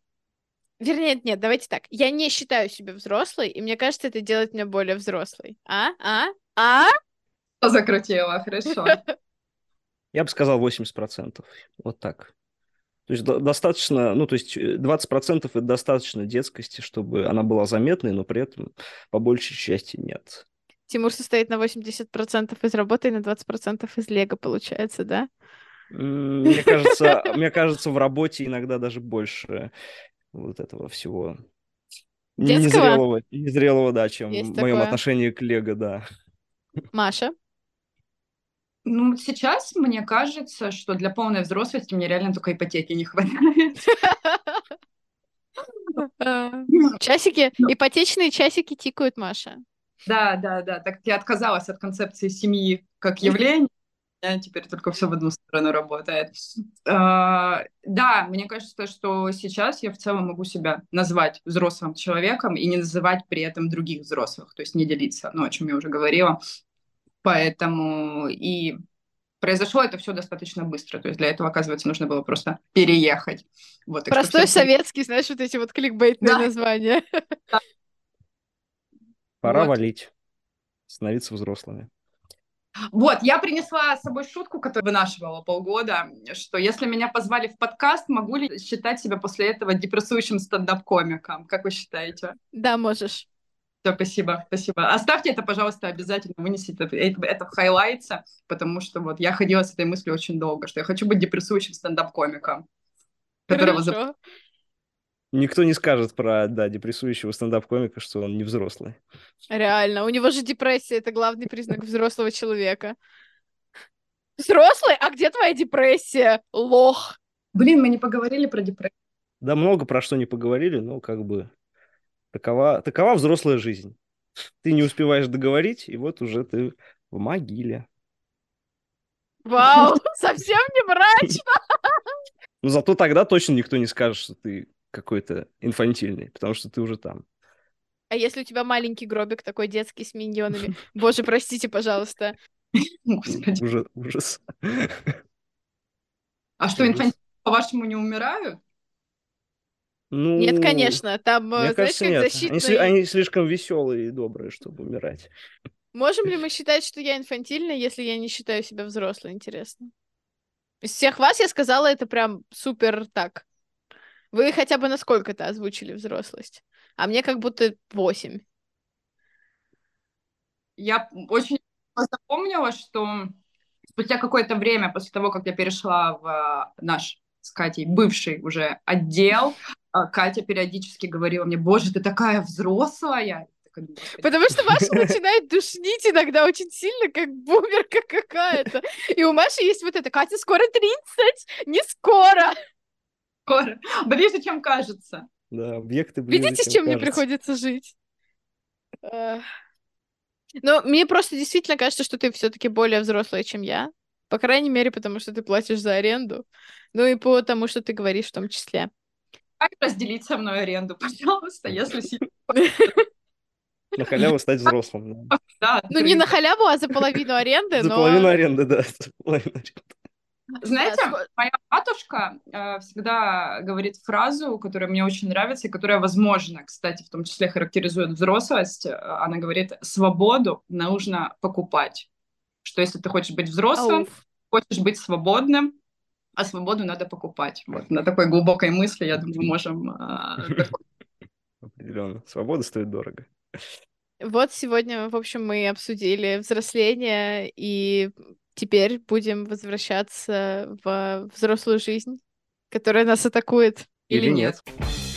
Вернее, нет, давайте так. Я не считаю себя взрослой, и мне кажется, это делает меня более взрослой. А? А? А? Закрутила, хорошо. Я бы сказал 80%. Вот так. То есть достаточно, ну, то есть 20% это достаточно детскости, чтобы она была заметной, но при этом по большей части нет. Тимур состоит на 80% из работы и на 20% из лего, получается, да? Мне кажется, мне кажется, в работе иногда даже больше вот этого всего Детского? незрелого, незрелого, да, чем Есть в моем такое. отношении к Лего, да. Маша? Ну, сейчас мне кажется, что для полной взрослости мне реально только ипотеки не хватает. Часики, ну. ипотечные часики тикают, Маша. Да, да, да. Так я отказалась от концепции семьи как явления меня теперь только все в одну сторону работает. А, да, мне кажется, что сейчас я в целом могу себя назвать взрослым человеком и не называть при этом других взрослых, то есть не делиться, ну, о чем я уже говорила. Поэтому и произошло это все достаточно быстро. То есть для этого, оказывается, нужно было просто переехать. Вот, Простой всем... советский, знаешь, вот эти вот кликбейтные да. названия. Да. Пора вот. валить, становиться взрослыми. Вот, я принесла с собой шутку, которую вынашивала полгода, что если меня позвали в подкаст, могу ли считать себя после этого депрессующим стендап-комиком? Как вы считаете? Да, можешь. Все, спасибо, спасибо. Оставьте это, пожалуйста, обязательно вынесите это, это, в highlights, потому что вот я ходила с этой мыслью очень долго, что я хочу быть депрессующим стендап-комиком. Которого Хорошо. Никто не скажет про, да, депрессующего стендап-комика, что он не взрослый. Реально, у него же депрессия, это главный признак взрослого человека. Взрослый? А где твоя депрессия? Лох. Блин, мы не поговорили про депрессию. Да, много про что не поговорили, но как бы такова, такова взрослая жизнь. Ты не успеваешь договорить, и вот уже ты в могиле. Вау, совсем не мрачно. Ну, зато тогда точно никто не скажет, что ты какой-то инфантильный, потому что ты уже там. А если у тебя маленький гробик такой детский с миньонами? Боже, простите, пожалуйста. Ужас. ужас. А что, инфантильные, по-вашему, не умирают? Ну, Нет, конечно, там, мне знаешь, кажется, как нет. защитные... Они, они слишком веселые и добрые, чтобы умирать. Можем ли мы считать, что я инфантильна, если я не считаю себя взрослой, интересно? Из всех вас я сказала это прям супер так. Вы хотя бы на сколько-то озвучили взрослость? А мне как будто восемь. Я очень запомнила, что спустя какое-то время после того, как я перешла в а, наш с Катей бывший уже отдел, а, Катя периодически говорила мне, боже, ты такая взрослая. Потому что Маша начинает душнить иногда очень сильно, как бумерка какая-то. И у Маши есть вот это, Катя, скоро 30, не скоро. Скоро. Ближе, чем кажется. Да, объекты ближе, Видите, с чем мне приходится жить? Но мне просто действительно кажется, что ты все-таки более взрослая, чем я. По крайней мере, потому что ты платишь за аренду. Ну и потому, что ты говоришь в том числе. Как разделить со мной аренду, пожалуйста, если На халяву стать взрослым. Да, ну, не на халяву, а за половину аренды, За половину аренды, да. За половину аренды. Знаете, моя матушка э, всегда говорит фразу, которая мне очень нравится и которая, возможно, кстати, в том числе характеризует взрослость. Э, она говорит, свободу нужно покупать. Что если ты хочешь быть взрослым, Ауф. хочешь быть свободным, а свободу надо покупать. Вот на такой глубокой мысли, я думаю, можем... Э, Определенно. Свобода стоит дорого. Вот сегодня, в общем, мы обсудили взросление и теперь будем возвращаться в взрослую жизнь, которая нас атакует. Или, Или нет. нет.